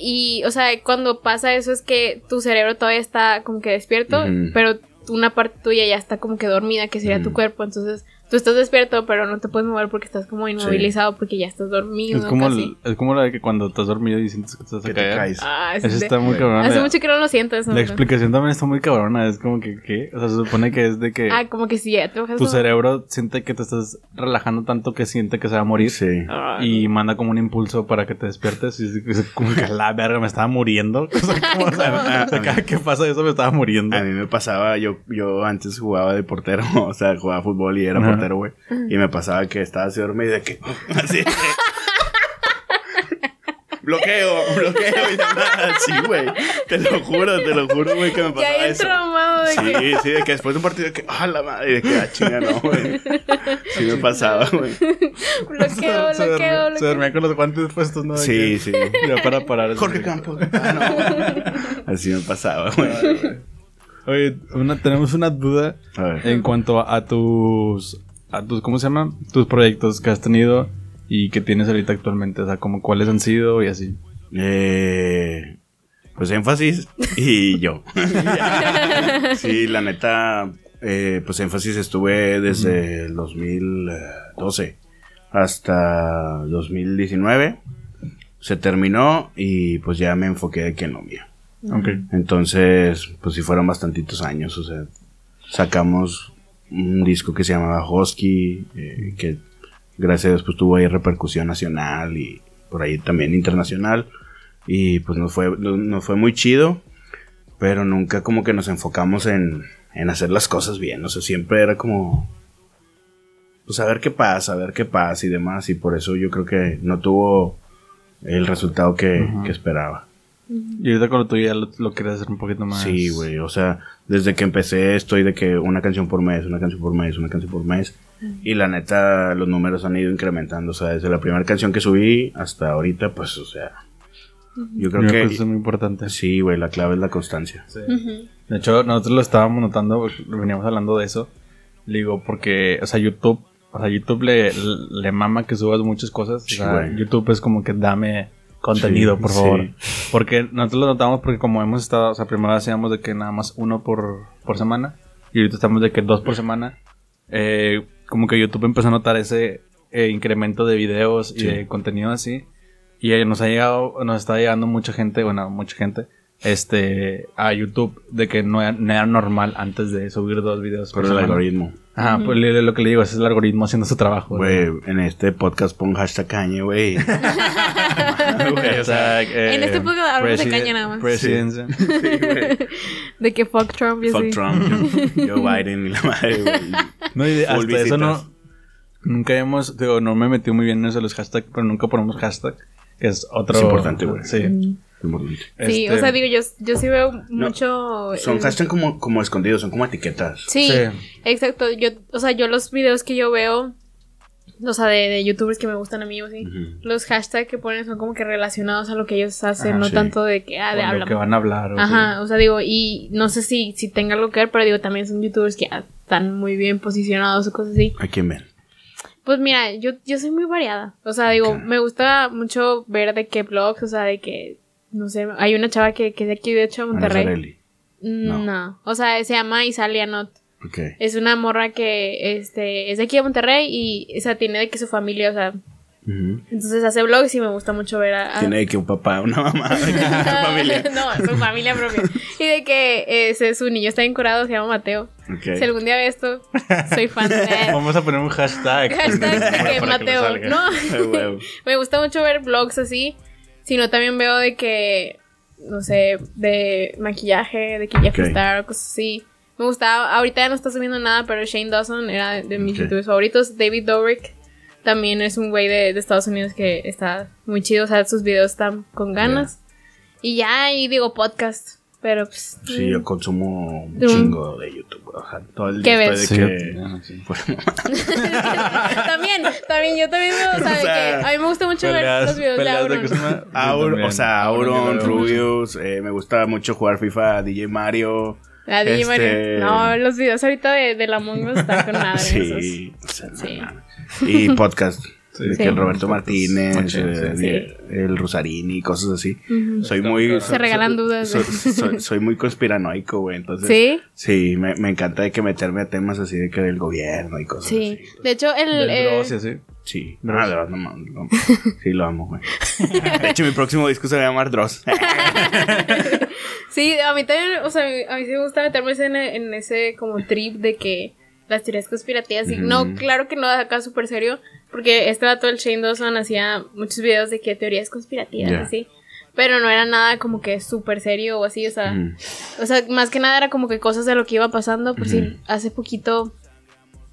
Y o sea, cuando pasa eso es que tu cerebro todavía está como que despierto, pero una parte tuya ya está como que dormida, que sería tu cuerpo, entonces tú estás despierto, pero no te puedes mover porque estás como inmovilizado porque ya estás dormido. Es como, casi. el- es como la de que cuando estás dormido y sientes que te vas a Que te caes. Ah, Eso está muy Hace cabrón. Hace mucho que no lo siento eso. La ¿no? explicación también está muy cabrona. Es como que, ¿qué? O sea, se supone que es de que Ah, como que si ya te bajas tu a- cerebro siente que te estás relajando tanto que siente que se va a morir. Sí. Ah, Y manda como un impulso para que te despiertes. Y es como que la verga me estaba muriendo. O sea, como, o sea, cada que pasa eso me estaba muriendo. A mí me pasaba, yo, yo antes jugaba de portero, o sea, jugaba fútbol y era. Güey. Y me pasaba que estaba así dormido y de que, así bloqueo, bloqueo y demás. Sí, güey. Te lo juro, te lo juro, güey, que me Ya pasaba bien eso. traumado de que. Sí, sí, de que después de un partido de que, ah, la madre, y de que, ah, chinga, no, güey. Sí me pasaba, güey. Bloqueo, se, bloqueo, dormía, se bloqueo. dormía con los guantes puestos, ¿no? Sí, que- sí. Ya para parar. Jorge Campos. Ah, no. Así me pasaba, güey. Oye, una- tenemos una duda en cuanto a, tus, a tus, ¿cómo se llama? Tus proyectos que has tenido y que tienes ahorita actualmente. O sea, como cuáles han sido y así. Eh, pues énfasis y yo. sí, la neta, eh, pues énfasis estuve desde el 2012 hasta 2019. Se terminó y pues ya me enfoqué de que en lo mío. Ok. Entonces, pues sí fueron bastantitos años, o sea, sacamos un disco que se llamaba Husky, eh, que gracias a Dios pues tuvo ahí repercusión nacional y por ahí también internacional, y pues nos fue, nos fue muy chido, pero nunca como que nos enfocamos en, en hacer las cosas bien, o sea, siempre era como, pues a ver qué pasa, a ver qué pasa y demás, y por eso yo creo que no tuvo el resultado que esperaba. Y ahorita con lo tuyo ya lo, lo quieres hacer un poquito más. Sí, güey, o sea, desde que empecé estoy de que una canción por mes, una canción por mes, una canción por mes. Y la neta, los números han ido incrementando, o sea, desde la primera canción que subí hasta ahorita, pues, o sea, yo creo Yo que... que eso es muy importante. Sí, güey, la clave es la constancia. Sí. Ujú. De hecho, nosotros lo estábamos notando, veníamos hablando de eso. Le digo, porque, o sea, YouTube, o sea, YouTube le, le mama que subas muchas cosas. O Sí, sea, güey. YouTube es como que dame contenido, Sí, por sí. favor. Porque nosotros lo notamos porque como hemos estado, o sea, primero hacíamos de que nada más uno por, por semana. Y ahorita estamos de que dos por semana. Eh, como que YouTube empezó a notar ese eh, incremento de videos y Sí. de contenido así. Y eh, nos ha llegado, nos está llegando mucha gente, bueno, mucha gente, este, a YouTube de que no era, no era normal antes de subir dos videos Por el semana. algoritmo. Ajá, pues le- lo que le digo es el algoritmo haciendo su trabajo. Güey, en este podcast pon hashtag cañe, güey. Güey, o sea, eh, En este podcast hablamos de caña nada más. presidencia. De que fuck Trump y Fuck así. Trump, Joe Biden y la madre, güey. No, y hasta eso no. Nunca hemos, digo, no me metí muy bien en eso de los hashtags, pero nunca ponemos hashtag, que es otro. Es importante, güey. Sí. Sí, Este, o sea, digo, yo, yo sí veo mucho. Son el- hashtag como, como escondidos, son como etiquetas. Sí, Sí. exacto. Yo, o sea, yo los videos que yo veo, o sea, de, de youtubers que me gustan a mí o sí, los hashtags que ponen son como que relacionados a lo que ellos hacen, Ajá, no sí. tanto de que, ah, de con lo hablan. que van a hablar. o Ajá, o sea, digo, y no sé si, si tenga algo que ver, pero digo, también son youtubers que ya están muy bien posicionados o cosas así. ¿A quién ven? Pues mira, yo, yo soy muy variada. O sea, digo, me gusta mucho ver de qué blogs, o sea, de que, no sé, hay una chava que, que es de aquí, de hecho, de Monterrey. Zarelli. No. No. O sea, se llama Isalia Not. Ok. Es una morra que este, es de aquí de Monterrey y o sea, tiene de que su familia, o sea, entonces hace vlogs y me gusta mucho ver a... a- Tiene de que un papá, una mamá, de que tu familia. no, su familia propia. Y de que ese, su niño está bien curado, se llama Mateo. Ok. Si algún día ve esto, soy fan de él. Vamos a poner un hashtag. Hashtag de que que Mateo. salga. No, huevo. me gusta mucho ver vlogs así, sino también veo de que, no sé, de maquillaje, de que Jeff Ok. Star o cosas así. Me gustaba, ahorita ya no está subiendo nada, pero Shane Dawson era de, de mis Ok. youtubers favoritos. David Dobrik también es un güey de, de Estados Unidos que está muy chido, o sea, sus videos están con ganas. Y ya, y digo podcast, pero pues... Sí, yo consumo un Mm. chingo de YouTube. O sea, todo el ¿Qué día ves? estoy de Sí, que... sí. Pues, también, también, yo también veo, o sea, de O sea, que a mí me gusta mucho ver los videos de Auron. Auron, o sea, Auron. Rubius, eh, me gusta mucho jugar FIFA, DJ Mario. La DJ Este- Mario. No, los videos ahorita de, de la Among Us están con madre. esos. Sí, o sea, no Sí. Y podcast. De Sí. que el Roberto Martínez, Machín, eh, sí. el Rusarini, cosas así. Soy muy... Se regalan dudas, Soy, güey. soy- soy muy conspiranoico, güey. Entonces, Sí. Sí, me, me encanta de que meterme a temas así de que del gobierno y cosas Sí. así. De hecho, el. Eh. Sí, Dross. Ah, Dross, no no mames. Sí, lo amo, güey. De hecho, mi próximo disco se va a llamar Dross. Sí, a mí también, o sea, a mí sí me gusta meterme en, en ese como trip de que las teorías conspirativas, y no, claro que no acá súper serio, porque este vato, el Shane Dawson, hacía muchos videos de que teorías conspirativas, Ya. así, pero no era nada como que súper serio o así, o sea, o sea, más que nada era como que cosas de lo que iba pasando, por si hace poquito,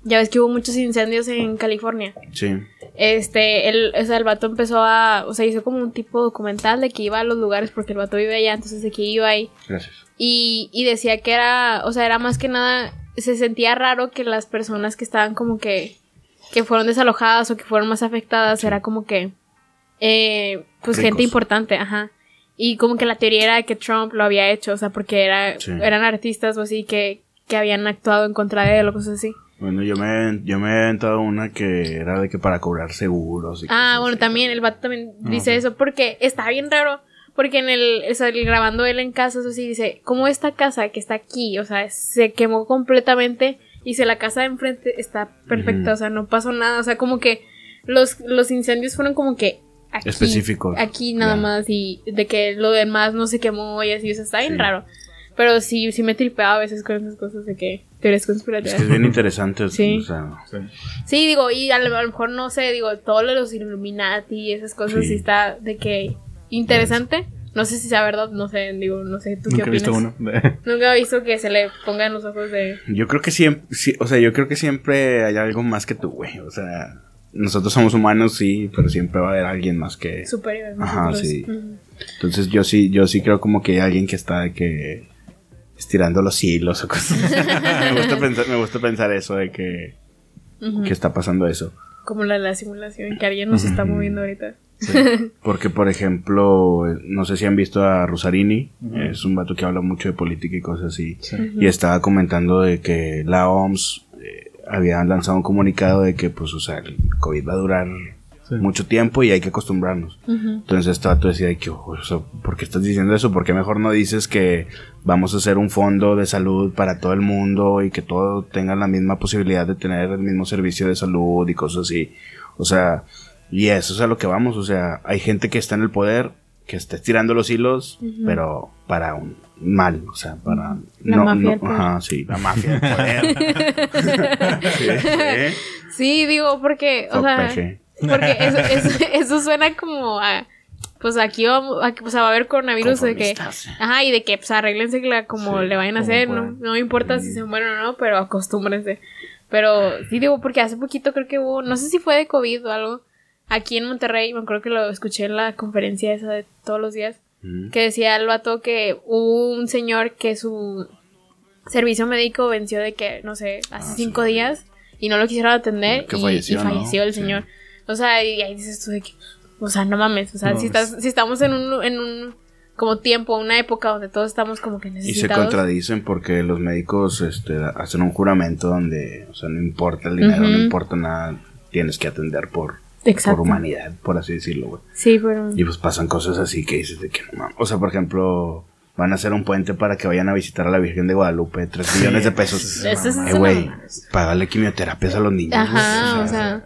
ya ves que hubo muchos incendios en California. Sí. Este, el, o sea, el vato empezó a, o sea, hizo como un tipo documental de que iba a los lugares porque el vato vive allá, entonces de que iba ahí. Gracias. Y, y decía que era, o sea, era más que nada, se sentía raro que las personas que estaban como que, que fueron desalojadas o que fueron más afectadas, era como que, eh, pues Ricos. gente importante, ajá. Y como que la teoría era que Trump lo había hecho, o sea, porque era, Sí. eran artistas o así que, que habían actuado en contra de él o cosas así. Bueno, yo me, yo me he aventado una que era de que para cobrar seguros. Y Ah, bueno, así. también el vato también Ah, dice eso porque está bien raro. Porque en el, o sea, el- grabando él en casa, eso sí, dice, como esta casa que está aquí, o sea, se quemó completamente y si la casa de enfrente está perfecta, Ujú. o sea, no pasó nada, o sea, como que los, los incendios fueron como que aquí, Específicos. aquí nada Ya. más y de que lo demás no se quemó y así, o sea, está bien Sí. raro. Pero sí, sí me tripeaba a veces con esas cosas de que teorías Es conspirativas. que es bien interesante. Sí. O sea, Sí. Sí, digo, y a lo, a lo mejor no sé, digo, todo lo de los Illuminati y esas cosas sí, Sí. está de que interesante. No sé si sea verdad, no sé, digo, no sé, ¿tú Nunca qué he visto opinas? uno. Nunca he visto que se le pongan los ojos de... yo creo que siempre, sí, o sea, yo creo que siempre hay algo más que tú, güey. O sea, nosotros somos humanos, sí, pero siempre va a haber alguien más que... superior. a Ajá, nosotros. sí. Entonces yo sí, yo sí creo como que hay alguien que está de que estirando los hilos o cosas. me gusta pensar, me gusta pensar eso de que, que está pasando eso. Como la de la simulación, que alguien nos está moviendo ahorita. Porque, por ejemplo, no sé si han visto a Rosarini, es un vato que habla mucho de política y cosas así. Sí. Y estaba comentando de que la OMS eh, había lanzado un comunicado de que, pues, o sea, el COVID va a durar Sí. mucho tiempo y hay que acostumbrarnos. Entonces este vato decía de que, "Ojo, o sea, ¿por qué estás diciendo eso? ¿Por qué mejor no dices que vamos a hacer un fondo de salud para todo el mundo y que todos tengan la misma posibilidad de tener el mismo servicio de salud y cosas así? O sea, y eso es a lo que vamos. O sea, hay gente que está en el poder, que está estirando los hilos, pero para un mal, o sea, para... La mafia. Ajá, sí, la mafia del poder. sí, sí. Sí, digo, porque, o sea, porque eso, eso, eso suena como a... Pues aquí vamos, aquí, pues va a haber coronavirus de que... Ajá, y de que pues arréglense la- como Sí, le vayan a hacer, ¿no? No me importa si se mueren o no, pero acostúmbrense. Pero sí digo, porque hace poquito creo que hubo, no sé si fue de COVID o algo, aquí en Monterrey, me acuerdo que lo escuché en la conferencia esa de todos los días, Ujú. que decía el vato que hubo un señor que su servicio médico venció de que, no sé, hace Ah, cinco sí. días y no lo quisieron atender Que y, falleció, y ¿no? falleció el Sí. señor. O sea, y ahí dices tú de que, o sea, no mames, o sea, No si, estás, si estamos en un, en un como tiempo, una época donde todos estamos como que Y se necesitados. contradicen porque los médicos este, hacen un juramento donde, o sea, no importa el dinero, no Ujú. importa nada, tienes que atender por, Exacto. por humanidad, por así decirlo, güey. Sí, pero... Y pues pasan cosas así que dices de que no mames. O sea, por ejemplo, van a hacer un puente para que vayan a visitar a la Virgen de Guadalupe, 3 millones de pesos. Eso es Eh, güey, págale quimioterapias a los niños. Ajá, o sea,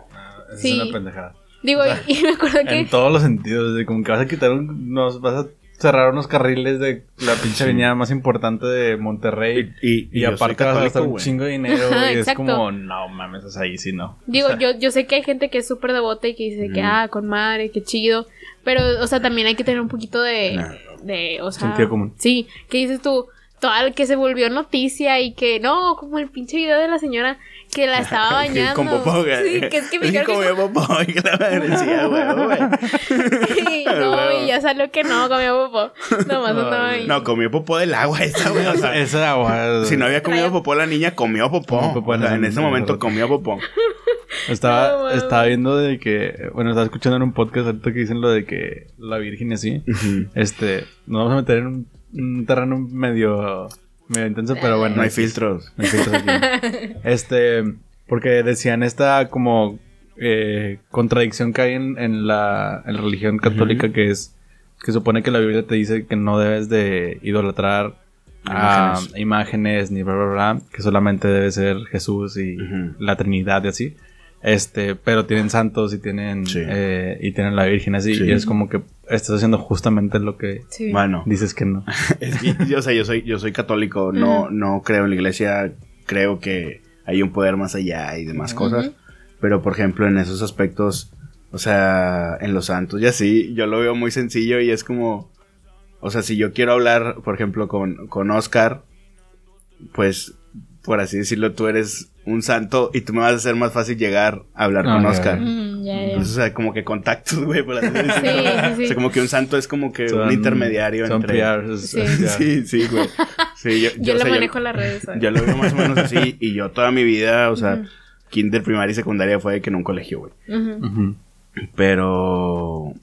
Es Sí. una pendejada. digo, y me acuerdo que... En todos los sentidos, de como que vas a quitar un, nos vas a cerrar unos carriles de la pinche avenida más importante de Monterrey. Y, aparte vas a gastar un chingo de dinero, Ajá, y es como, no mames, o sea, ahí sí no. Digo, O sea, yo, yo sé que hay gente que es súper devota y que dice que, ah, con madre, qué chido. Pero, o sea, también hay que tener un poquito de, Nah. de o sea... Sentido común. Sí, que dices tú, toda que se volvió noticia y que, no, como el pinche video de la señora que la estaba bañando. Con popó, güey. Sí, que es que que comió popó y que la madre decía, güey, no, y ya salió que no, comió popó. Nomás No, andaba ahí. No, comió popó del agua esa, güey. O sea, Esa agua. si no había comido popó la niña, comió popó. Comió popó O sea, en ese momento comió popó. Estaba, No, estaba viendo de que, bueno, estaba escuchando en un podcast ahorita que dicen lo de que la Virgen y así. Este, nos vamos a meter en un, un terreno medio, medio intenso, pero bueno. No hay filtros. No hay filtros aquí. Este, porque decían esta como eh, contradicción que hay en, en la, en la religión católica que es que supone que la Biblia te dice que no debes de idolatrar a Imágenes. imágenes ni bla bla bla, que solamente debe ser Jesús y la Trinidad y así. Este, pero tienen santos y tienen Sí. eh, y tienen la Virgen así Sí. y es como que estás haciendo justamente lo que Sí. Bueno, dices que no. es que, yo, o sea, yo soy, yo soy católico, no, no creo en la iglesia, creo que hay un poder más allá y demás cosas. Pero por ejemplo, en esos aspectos, o sea, en los santos y así, yo lo veo muy sencillo y es como, o sea, si yo quiero hablar, por ejemplo, con, con Oscar, pues, por así decirlo, tú eres un santo y tú me vas a hacer más fácil llegar a hablar Ah, con Oscar. Mm. Entonces, o sea, como que contactos, güey, por así decirlo. Sí, sí, sí. O sea, como que un santo es como que Son- un intermediario son entre... PRs, Sí. Sí, sí, güey. Sí, yo, Yo o le sea, manejo las redes. ¿sabes? yo lo veo más o menos así. Y yo toda mi vida, o sea, kinder, primaria y secundaria fue de que en un colegio, güey. Pero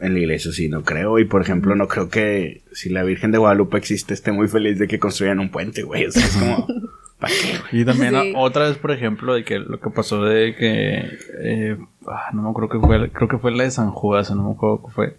en la iglesia sí no creo. Y por ejemplo, no creo que si la Virgen de Guadalupe existe, esté muy feliz de que construyan un puente, güey. O sea, es como, ¿para qué, güey? Y también Sí. otra vez, por ejemplo, de que lo que pasó de que eh, ah, no me acuerdo que fue, creo que fue la de San Judas, o no me acuerdo qué fue,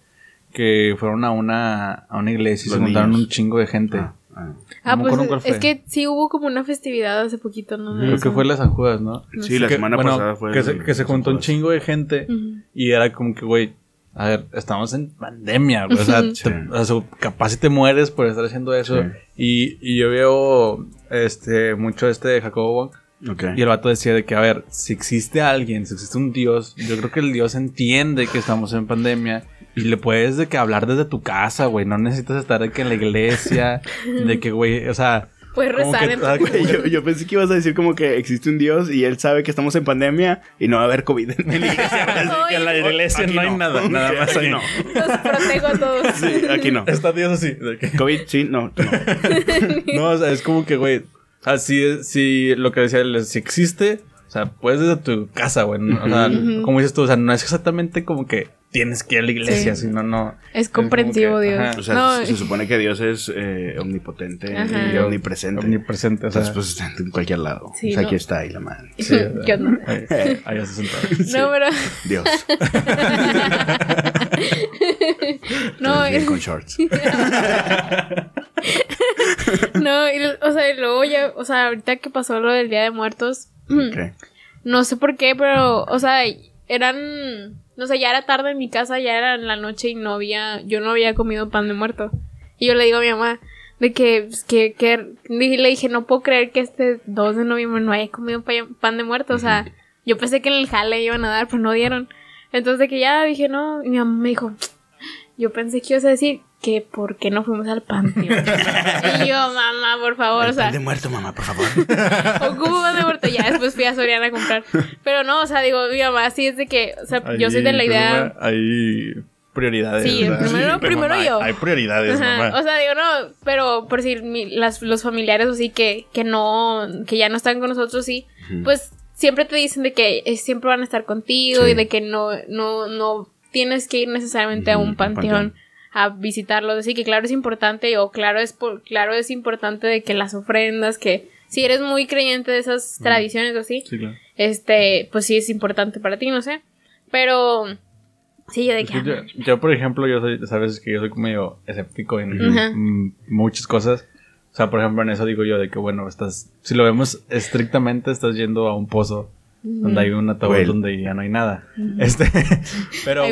que fueron a una a una iglesia y Los se juntaron niños. un chingo de gente. Ah, ah. Ah, pues es que sí hubo como una festividad hace poquito, ¿no? Creo eso. que fue la de San Judas, ¿no? Sí, la Que, semana bueno, pasada fue. que, el- se, que se juntó un chingo de gente y era como que, güey, a ver, estamos en pandemia, güey, o sea, Ujú. te- Sí. o sea, capaz si te mueres por estar haciendo eso. Sí. Y, y yo veo este mucho este de Jacobo Wong Ok. Y el vato decía de que, a ver, si existe alguien, si existe un Dios, yo creo que el Dios entiende que estamos en pandemia y le puedes de que hablar desde tu casa, güey. No necesitas estar de que en la iglesia, de que, güey, o sea... Puedes rezar que- en tu ah, Güey, yo, yo pensé que ibas a decir como que existe un Dios y él sabe que estamos en pandemia y no va a haber COVID en la iglesia. Así que en la iglesia no hay nada, nada más Aquí ahí. no. Los protejo a todos. Sí, aquí no. Está Dios así. COVID, sí, no. no. No, o sea, es como que, güey, o sea, si, lo que decía él, si existe, o sea, puedes desde tu casa, güey. ¿no? O sea, como dices tú, o sea, no es exactamente como que tienes que ir a la iglesia, Sí. sino no. Es como comprensivo, que, Dios. ajá, O sea, No, se, se supone que Dios es eh, omnipotente Ajá. y omnipresente. Omnipresente, o sea. Entonces, pues está en cualquier lado. Sí, o sea, no. aquí está ahí la madre. Sí, ¿Qué onda? ahí, sentó. No, pero. Dios. No, y- con shorts. no, y- o sea, y luego ya, o sea, ahorita que pasó lo del Día de Muertos, no sé por qué, pero, o sea, eran, no sé, ya era tarde en mi casa, ya era en la noche y no había, yo no había comido pan de muerto. Y yo le digo a mi mamá, de que, pues, que, que, le dije, no puedo creer que este 2 de noviembre no haya comido pa- pan de muerto, o sea, yo pensé que en el jale iban a dar, pero no dieron. Entonces de que ya dije, no, y mi mamá me dijo, yo pensé que ibas a decir que por qué no fuimos al panteón. y yo, mamá, por favor, o El sea, pan de muerto, mamá, por favor. ocupo pan de muerto. Ya después fui a Soriana a comprar. Pero no, o sea, digo, mi mamá sí es de que, o sea, yo soy de la Ahí, idea. Hay prioridades. Sí, ¿verdad? primero- pero primero mamá, yo. Hay prioridades, Ajá, mamá. O sea, digo, no, pero por si mi- las, los familiares así que, que no, que ya no están con nosotros, sí, pues siempre te dicen de que eh, siempre van a estar contigo Sí. y de que no, no, no tienes que ir necesariamente a Ujú, un un panteón, panteón. A visitarlos. Así que claro es importante, o claro es por, claro es importante de que las ofrendas, que si eres muy creyente de esas tradiciones o así, Sí, claro. este, pues sí es importante para ti, no sé. Pero sí, yo de Es que yo, yo, por ejemplo, yo soy, sabes que yo soy como medio escéptico en mm, muchas cosas. O sea, por ejemplo, en eso digo yo de que, bueno, estás, si lo vemos estrictamente, estás yendo a un pozo donde hay un ataúd donde ya no hay nada. Este, pero,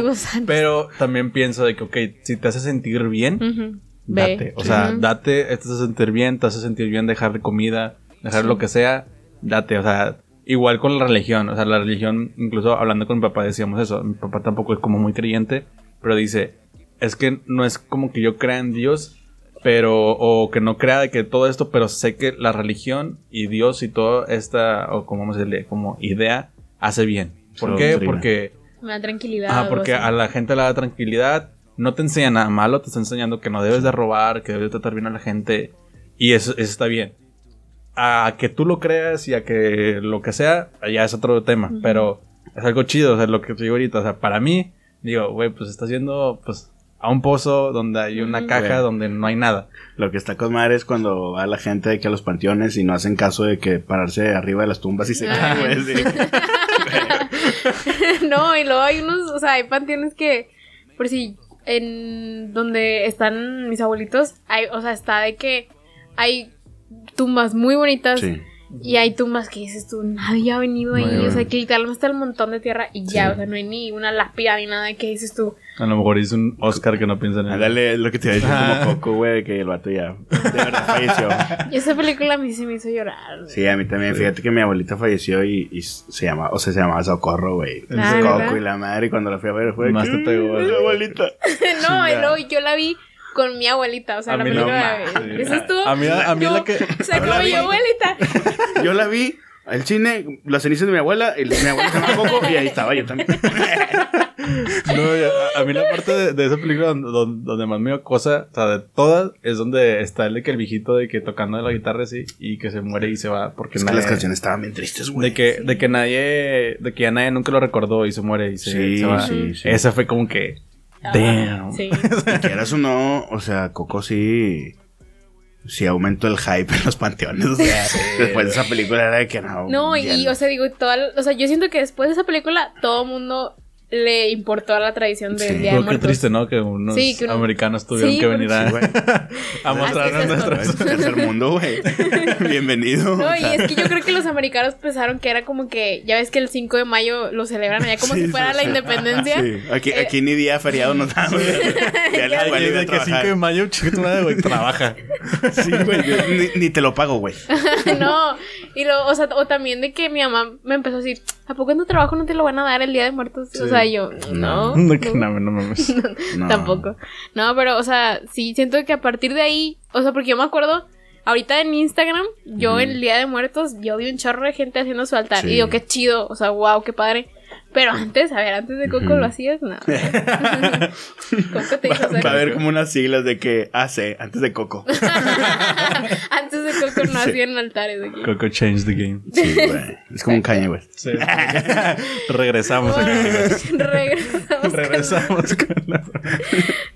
pero también pienso de que, ok, si te hace sentir bien, date. O sea, Ujú. date, te hace sentir bien, te hace sentir bien dejar comida, dejar lo que sea, date. O sea, igual con la religión. O sea, la religión, incluso hablando con mi papá decíamos eso. Mi papá tampoco es como muy creyente, pero dice, es que no es como que yo crea en Dios, pero, o que no crea de que todo esto, pero sé que la religión y Dios y toda esta, o como vamos a decirle, como idea, hace bien. ¿Por Solo qué? doctrina. Porque Me da tranquilidad. Ah, porque así. a la gente le da tranquilidad. No te enseña nada malo, te está enseñando que no debes de robar, que debes tratar bien a la gente. Y eso, eso está bien. A que tú lo creas y a que lo que sea, ya es otro tema. Pero es algo chido, o sea, lo que te digo ahorita. O sea, para mí, digo, güey, pues estás yendo, pues, a un pozo donde hay una caja donde no hay nada. Lo que está con madre es cuando va la gente de que a los panteones y no hacen caso de que pararse arriba de las tumbas y se caen, güey. sí. no, y luego hay unos, o sea, hay panteones que, por si en donde están mis abuelitos, hay, o sea, está de que hay tumbas muy bonitas Sí. Y hay tumbas que dices tú, nadie ha venido ahí, o sea, que literalmente está el montón de tierra y ya, Sí. o sea, no hay ni una lápida ni nada que dices tú. A lo mejor hizo un Oscar que no piensa en él. Ándale, es lo que te iba a decir Ah. como Coco, güey, que el vato ya de verdad falleció. Y esa película a mí sí me hizo llorar. Sí, a mí también. Fíjate que mi abuelita falleció y, y se llama, o sea, se llamaba Socorro, güey. Ah, Coco y la madre, y cuando la fui a ver fue. Más que, te pegó, "Ay, güey". abuelita. no, y luego yo la vi con mi abuelita, o sea, A la mí no, película. ma. ¿Eso estuvo? A mí- a mí No, la que- O sea, Yo la como vi. mi abuelita. Yo la vi. al cine, las cenizas de mi abuela, y mi abuela se llama Coco, y ahí estaba yo también. No, ya- a, a mí la parte de, de esa película donde, más me dio cosa, o sea, de todas, es donde está el de que el viejito de que tocando la guitarra así y que se muere y se va porque Es que las canciones estaban bien tristes, güey. de que, de que nadie, de que ya nadie nunca lo recordó y se muere y se, Sí, se va. sí, sí. Esa fue como que, damn. Sí. Y quieras o no, o sea, Coco sí. Sí aumentó el hype en los panteones. O sea, después de esa película era de que no. No, y, o sea, digo, toda, la- o sea, yo siento que después de esa película, todo el mundo le importó a la tradición del Sí. Día de Pero qué Muertos. triste, ¿no? Que unos Sí, que uno- americanos tuvieron Sí, que venir a, a mostrarnos. Es tercer mundo, güey. Bienvenido. No, o y es que yo creo que los americanos pensaron que era como que, ya ves que el 5 de mayo lo celebran allá como Sí, si fuera sí, la sí. independencia. Sí, Aquí, Eh, aquí ni día feriado nos da, güey. Ya la Ay, escuela iba a de que 5 de mayo, chica tu madre, güey, trabaja. Sí, güey. yo Ni, ni te lo pago, güey. no, y lo, o sea, o también de que mi mamá me empezó a decir, ¿a poco en tu trabajo no te lo van a dar el Día de Muertos? O sea, yo, no, no, no, no mames. No. tampoco. No, pero, o sea, sí, siento que a partir de ahí, o sea, porque yo me acuerdo, ahorita en Instagram, yo en el Día de Muertos, yo vi un chorro de gente haciendo su altar. Sí. Y digo, qué chido, o sea, wow, qué padre. Pero antes, a ver, antes de Coco lo hacías, no. Coco te hizo Va, hacer. va a haber como unas siglas de que AC, antes de Coco. Antes de Coco no Sí. hacían altares aquí. Coco changed the game. Sí, güey. Es como un caña, güey. Sí. Regresamos aquí. Bueno, regresamos. Regresamos con la...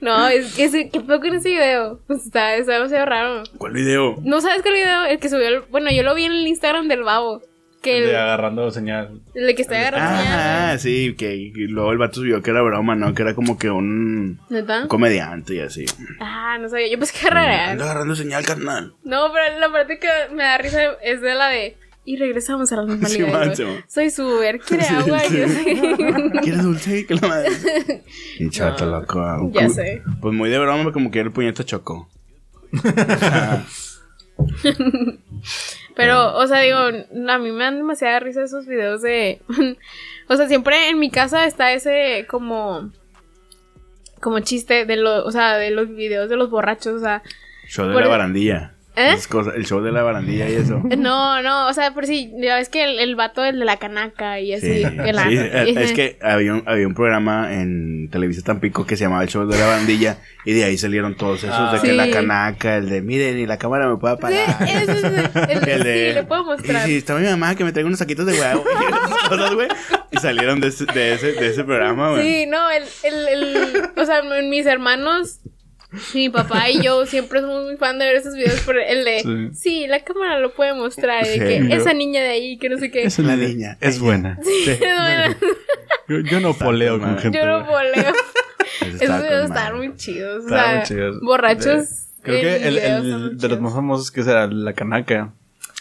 No, es que ese, ¿qué pedo con ese video? Pues está, está demasiado raro. ¿Cuál video? ¿No sabes qué video? El que subió, el- bueno, yo lo vi en el Instagram del babo. Que el, De agarrando señal. el de que está agarrando Ah, señal. sí, que y luego el vato subió que era broma, ¿no? Que era como que un, ¿Neta? un comediante y así. Ah, no sabía. Yo pensé que era real. Anda agarrando señal, carnal. No, pero la parte que me da risa es de la de. Y regresamos a la normalidad. Sí, man, güey. sí, man. Soy su Uber, quiere Sí, agua. sí. Y yo sé. ¿Quieres dulce? Que la madre. Y chato No, loco. ah, ya sé. Pues muy de broma, como que el puñeto chocó. Pero, o sea, digo, a mí me dan demasiada risa esos videos de. o sea, siempre en mi casa está ese como. Como chiste de los, o sea, de los videos de los borrachos, o sea. Show de la el- barandilla. ¿Eh? Cosas, el show de la barandilla y eso. No, no, o sea, por si, ya ves que el, el vato, el de la canaca y así. Sí, la- sí, es que había un, había un programa en Televisa Tampico que se llamaba El Show de la Bandilla y de ahí salieron todos esos Ah. de que Sí. la canaca, el de miren, ni la cámara me puede Sí, apagar. ese es el, El de, sí, le puedo mostrar. Y si está mi mamá que me traiga unos saquitos de huevo y esas cosas, güey. Y salieron de ese, de ese, de ese programa, güey. Sí, no, el, el, el, o sea, mis hermanos, mi papá y yo siempre somos muy fan de ver esos videos por el de, Sí. sí, la cámara lo puede mostrar, de Sí, que yo- esa niña de ahí, que no sé qué. Es La una niña, Es buena. Sí. Yo, yo no poleo con gente. yo no poleo. Eso Esos videos madre. muy chidos, o Estaban sea, muy chidos. borrachos. Creo que el, están de los más famosos que será la canaca.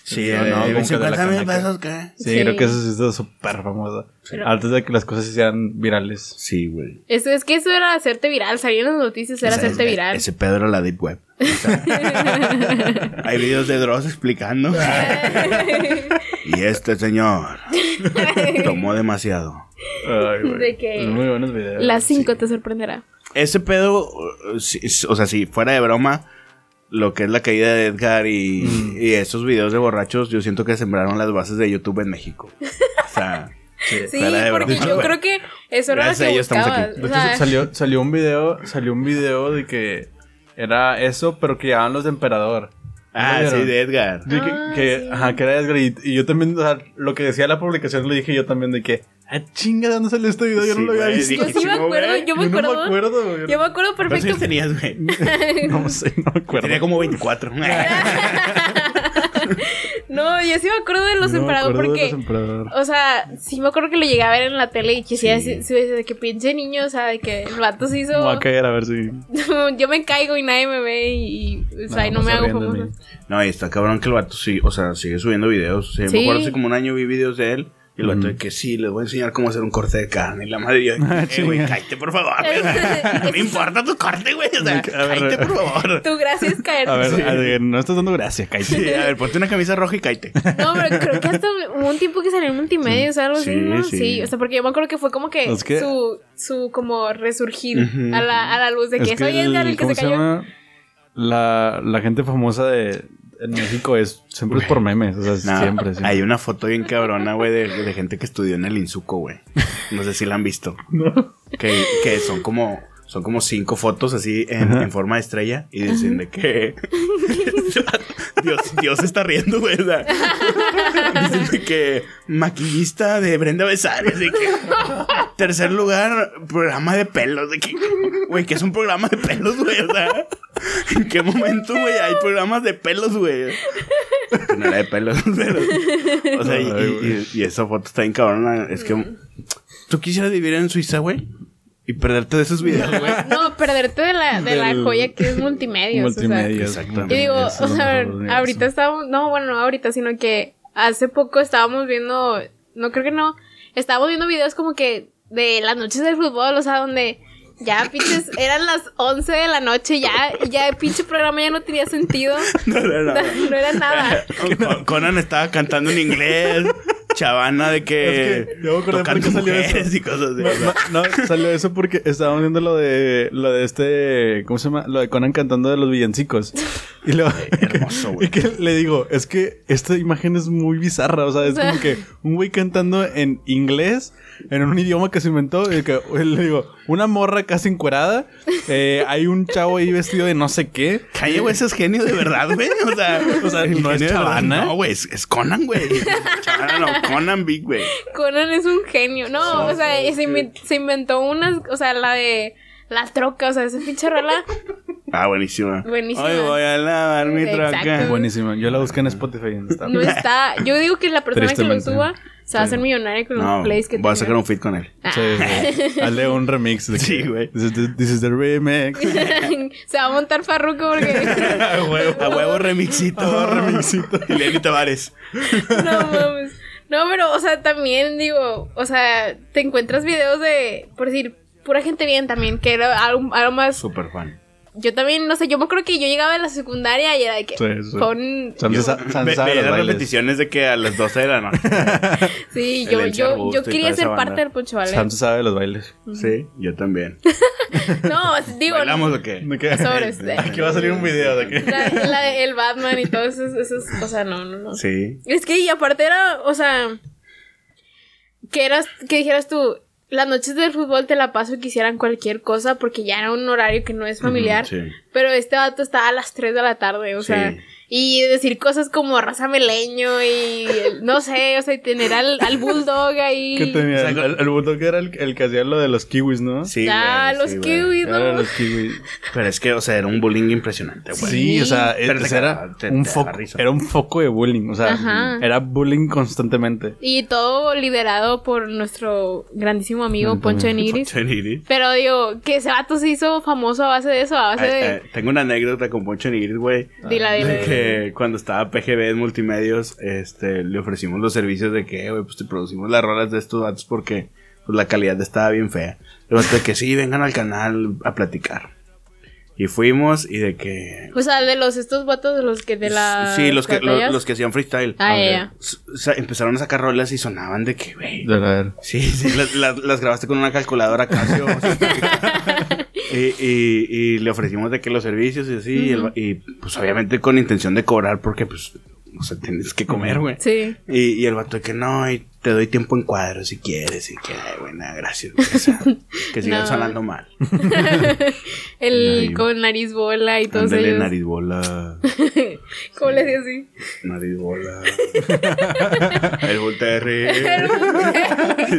Sí, No, no, la 50 mil pesos, ¿qué? Sí, Sí. creo que eso sí está súper famoso. Pero- Antes de que las cosas se hicieran virales. Sí, güey. Eso, es que eso era hacerte viral, salir en las noticias era O sea, hacerte viral. Ese Pedro era la Deep Web. O sea, hay videos de Dross explicando. y este señor tomó demasiado. Ay, güey. De que Muy buenos videos. Las 5 sí. te sorprenderá. Ese pedo, uh, o sea, si fuera de broma, lo que es la caída de Edgar y, Mm. y esos videos de borrachos, yo siento que sembraron las bases de YouTube en México. O sea, Sí, de porque yo güey. creo que eso era lo que ellos estamos buscabas. aquí. De O hecho, sea, salió, salió un video, salió un video de que era eso, pero que llevaban los de emperador. ¿No ah, sí, de Edgar. De que, Ah, que- sí. ajá, que era Edgar y, y yo también, o sea, lo que decía la publicación lo dije yo también de que, Ah, chinga, ¿de dónde salió este video? Yo no Sí, lo había visto. Yo sí me "Chingo, acuerdo, güey". yo me Yo no acuerdo. me acuerdo. Yo me acuerdo ¿Cuántos perfecto. años tenías, güey? No sé, no me acuerdo. Tenía como 24. No, yo sí me acuerdo de los No emperador acuerdo de porque. los emperador. O sea, sí me acuerdo que lo llegué a ver en la tele y que sí, de que pinche niño, o sea, de que el vato se hizo. Me voy a caer a ver si. yo me caigo y nadie me ve y, y, o sea, y no No, me hago mí. No, y está cabrón que el vato sí, o sea, sigue subiendo videos. O sea, Sí. Me acuerdo hace como un año vi videos de él. Y el vato Ujú. de que sí, les voy a enseñar cómo hacer un corte de carne. Y la madre yo, Ah, eh, güey, cállate, por favor. No me importa tu corte, güey. O sea, cállate, por favor. Tu gracia es caer. A ver, Sí. a ver, no estás dando gracia, cállate. Sí, a ver, ponte una camisa roja y cállate. No, pero creo que hasta hubo un tiempo que salió en multimedia, o sea, algo así, Sí, ¿no? sí. Sí. o sea, porque yo me acuerdo que fue como que, Es que- su, su como resurgir a, la, a la luz de que, Es soy Edgar el que ¿cómo se cayó. llama? La, la gente famosa de en México es siempre es por memes, o sea, No, siempre, siempre. Hay una foto bien cabrona, güey, de, de gente que estudió en el Insuco, güey. No sé si la han visto. Que, que son como. Son como cinco fotos así en, en forma de estrella y dicen de que Dios, Dios se está riendo, güey. dicen que maquillista de Brenda Besares, de que tercer lugar, programa de pelos, de que güey, que es un programa de pelos, güey, o sea, ¿en qué momento, güey, hay programas de pelos, güey? No era de pelos, pero o sea, y- y esa foto está bien cabrona, es que tú quisieras vivir en Suiza, güey, y perderte de esos videos, güey. No, perderte de la, de la joya que es multimedia. Multimedia. Exactamente. Y digo, Eso o sea, ahorita estábamos, no, bueno, no ahorita, sino que hace poco estábamos viendo, no creo que no, estábamos viendo videos como que de las noches del fútbol, o sea, donde ya pinches, eran las 11 de la noche, ya, ya el pinche programa ya no tenía sentido, No, no, no. no era nada. Con- Conan estaba cantando en inglés. Chavana de que. Es que yo me acordé tocando por qué salió mujeres eso. y cosas así. No, no, salió eso porque estábamos viendo lo de lo de este, ¿cómo se llama? Lo de Conan cantando de los villancicos. Y luego hermoso, güey. Y que le digo, es que esta imagen es muy bizarra, o sea, es O sea- como que un güey cantando en inglés en un idioma que se inventó y que le digo, una morra casi encuerada, eh, hay un chavo ahí vestido de no sé qué. Kanye West es genio de verdad, güey. O sea, O sea, el ¿no es de. Chavana? No, güey, es, es Conan, güey. Chavana no, Conan Big, güey. Conan es un genio. No, o sea, se, inven- se inventó unas, o sea, la de la troca, o sea, esa pinche rola. Ah, buenísima. Buenísima. Hoy voy a lavar mi Exacto. troca. Buenísima. Yo la busqué en Spotify y no está. No está. Yo digo que la persona que lo suba se va a hacer millonaria con No, los plays que voy a sacar un fit con él. Sí, sí. Hazle un remix. De Sí, güey. This is the, this is the remix. se va a montar Farruko porque. A huevo. A huevo remixito. remixito. Y Lenny Tavares. no mames. No, pero, o sea, también digo, o sea, te encuentras videos de, por decir, pura gente bien también, que era algo, algo más. Super fan. Yo también, no sé, yo me acuerdo que yo llegaba de la secundaria y era de que Sí, sí. sabe veía repeticiones de que a las 12 de la noche. sí, yo, yo, yo quería ser banda. parte del Poncho Ballet. Sam se sabe los bailes. Sí, yo también. No, digo, ¿Bailamos o qué? ¿De qué? Sobres, de- Aquí va a salir un video de que. la, la- el Batman y todo eso, eso es- o sea, no, no, no. Sí. Es que, y aparte era, o sea, que eras, que dijeras tú, las noches del fútbol te la paso y quisieran cualquier cosa porque ya era un horario que no es familiar. Sí. Pero este vato estaba a las 3 de la tarde, o sea, Sí. Y decir cosas como raza meleño y no sé, o sea, y tener al, al bulldog ahí. ¿Qué tenía? O sea, El, bulldog era el, el que hacía lo de los kiwis, ¿no? Sí, Ah, güey, los sí, güey. kiwis, Era ¿no? los kiwis. Pero es que, o sea, era un bullying impresionante, güey. Sí, o sea, Pero ese te era te- un te foco, era un foco de bullying, o sea, Ajá. era bullying constantemente. Y todo liderado por nuestro grandísimo amigo Mm, Poncho de también. Nigris. Poncho Nigris. Pero digo, que ese vato se hizo famoso a base de eso, a base de... tengo una anécdota con Poncho Nigris, güey. Dila, dila. Que cuando estaba PGB en Multimedios, este, le ofrecimos los servicios de que, güey, pues te producimos las rolas de estos datos porque pues, la calidad estaba bien fea. Luego de que sí, vengan al canal a platicar. Y fuimos y de que... O sea, de los estos vatos de los que de la sí, los que, lo- los, que hacían freestyle. Ah, ya, o sea, empezaron a sacar rolas y sonaban de que, güey, De ver. Sí, sí, las, las- las grabaste con una calculadora Casio. o sea. Y, y, y le ofrecimos de que los servicios y así, y el- y, pues obviamente con intención de cobrar porque pues, o sea, tienes que comer, güey. Sí. Y, y el vato de que no, y te doy tiempo en cuadro si quieres. Y que, ay, buena, gracias. güey, o sea, que sigan No. sonando mal. El Ay, con nariz bola y todos Ándale, ellos. nariz bola. ¿Cómo le decía así? Nariz bola. El Voltaire.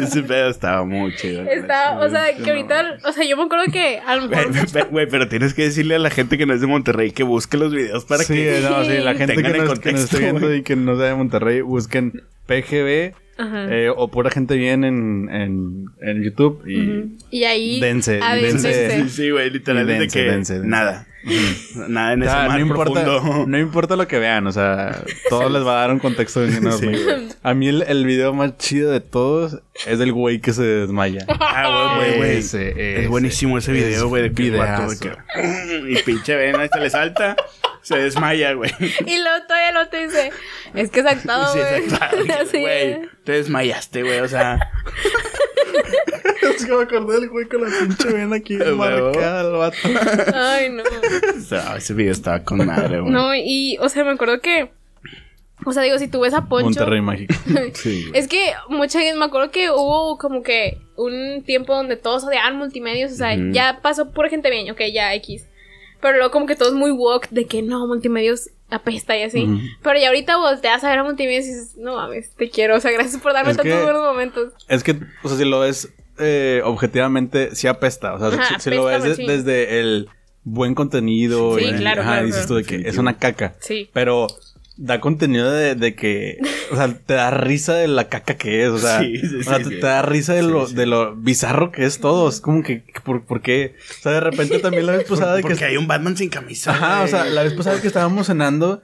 Ese pedo estaba muy chido. Está, o sea, que ahorita, o sea, yo me acuerdo que a lo Güey, mejor Güey, pero tienes que decirle a la gente que no es de Monterrey que busque los videos para sí, que. no, sí, la gente que que nos contexto, esté viendo y que no sea de Monterrey, busquen PGB. Eh, o pura gente bien en, en, en YouTube y. Y ahí. Dense, adéntrense. dense. Sí, sí, güey, literal, Y es de dense, que dense, dense. nada. Nada en O ese mar no importa, profundo. no importa lo que vean, o sea, todo les va a dar un contexto bien enorme. Sí, a mí el, el video más chido de todos es del güey que se desmaya. Ah, güey, güey, güey. Ese, ese. Es buenísimo ese video, Es güey, de que- Y pinche vena, se le salta, se desmaya, güey. Y luego todavía lo te dice. Es que es actuado, Sí, güey. Güey, te desmayaste, güey, o sea. Es que me acordé del güey con la pinche vena aquí marcada al vato. Ay, no. o sea, ese video estaba con madre, güey. No, y, o sea, me acuerdo que. O sea, digo, si tú ves a Poncho. Monterrey mágico. Sí, güey. Es que mucha gente, me acuerdo que hubo como que un tiempo donde todos odiaban multimedios, o sea, ya pasó pura gente bien, ok, ya X. Pero luego como que todos muy woke de que no, multimedios apesta y así. Ujú. Pero ya ahorita volteas a ver a multimedios y dices, no mames, te quiero, o sea, gracias por darme Es tantos que- buenos momentos. Es que, o sea, si lo ves eh, objetivamente, sí apesta. O sea, Ajá, si, si lo ves de- desde el buen contenido. Sí, y, claro, ajá, claro, dices tú de que es una caca. Sí. Pero da contenido de, de que, o sea, te da risa de la caca que es, o sea, Sí, sí, o sea, sí, te, sí. te da risa de Sí, lo, sí. de lo bizarro que es todo. Es como que, ¿por, por qué? O sea, de repente también la vez pasada de que... Porque hay un Batman sin camisa. Ajá, o sea, la vez pasada que estábamos cenando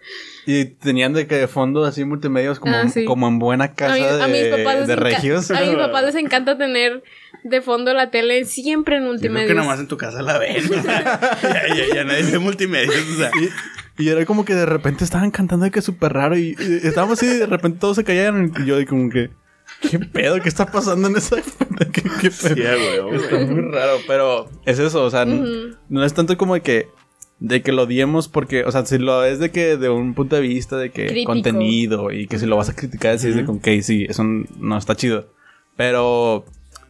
y tenían de que de fondo así multimedios como, Ah, sí. como en buena casa a, mí- a de, mis papás les de regios. A mis papás les encanta tener de fondo la tele siempre en Yo creo multimedios. que nomás en tu casa la ven. ya, ya, ya nadie ve multimedia. O sea, Y era como que de repente estaban cantando de que súper raro y, y estábamos así y de repente todos se callaron y yo de como que... ¿Qué pedo? ¿Qué está pasando en esa... ¿Qué, qué pedo? sí, güey. Está muy raro, pero es eso, o sea, n- Ujú. no es tanto como de que de que lo odiemos porque, o sea, si lo es de que de un punto de vista de que Crítico. contenido y que si lo vas a criticar decís de con que sí, eso no está chido. Pero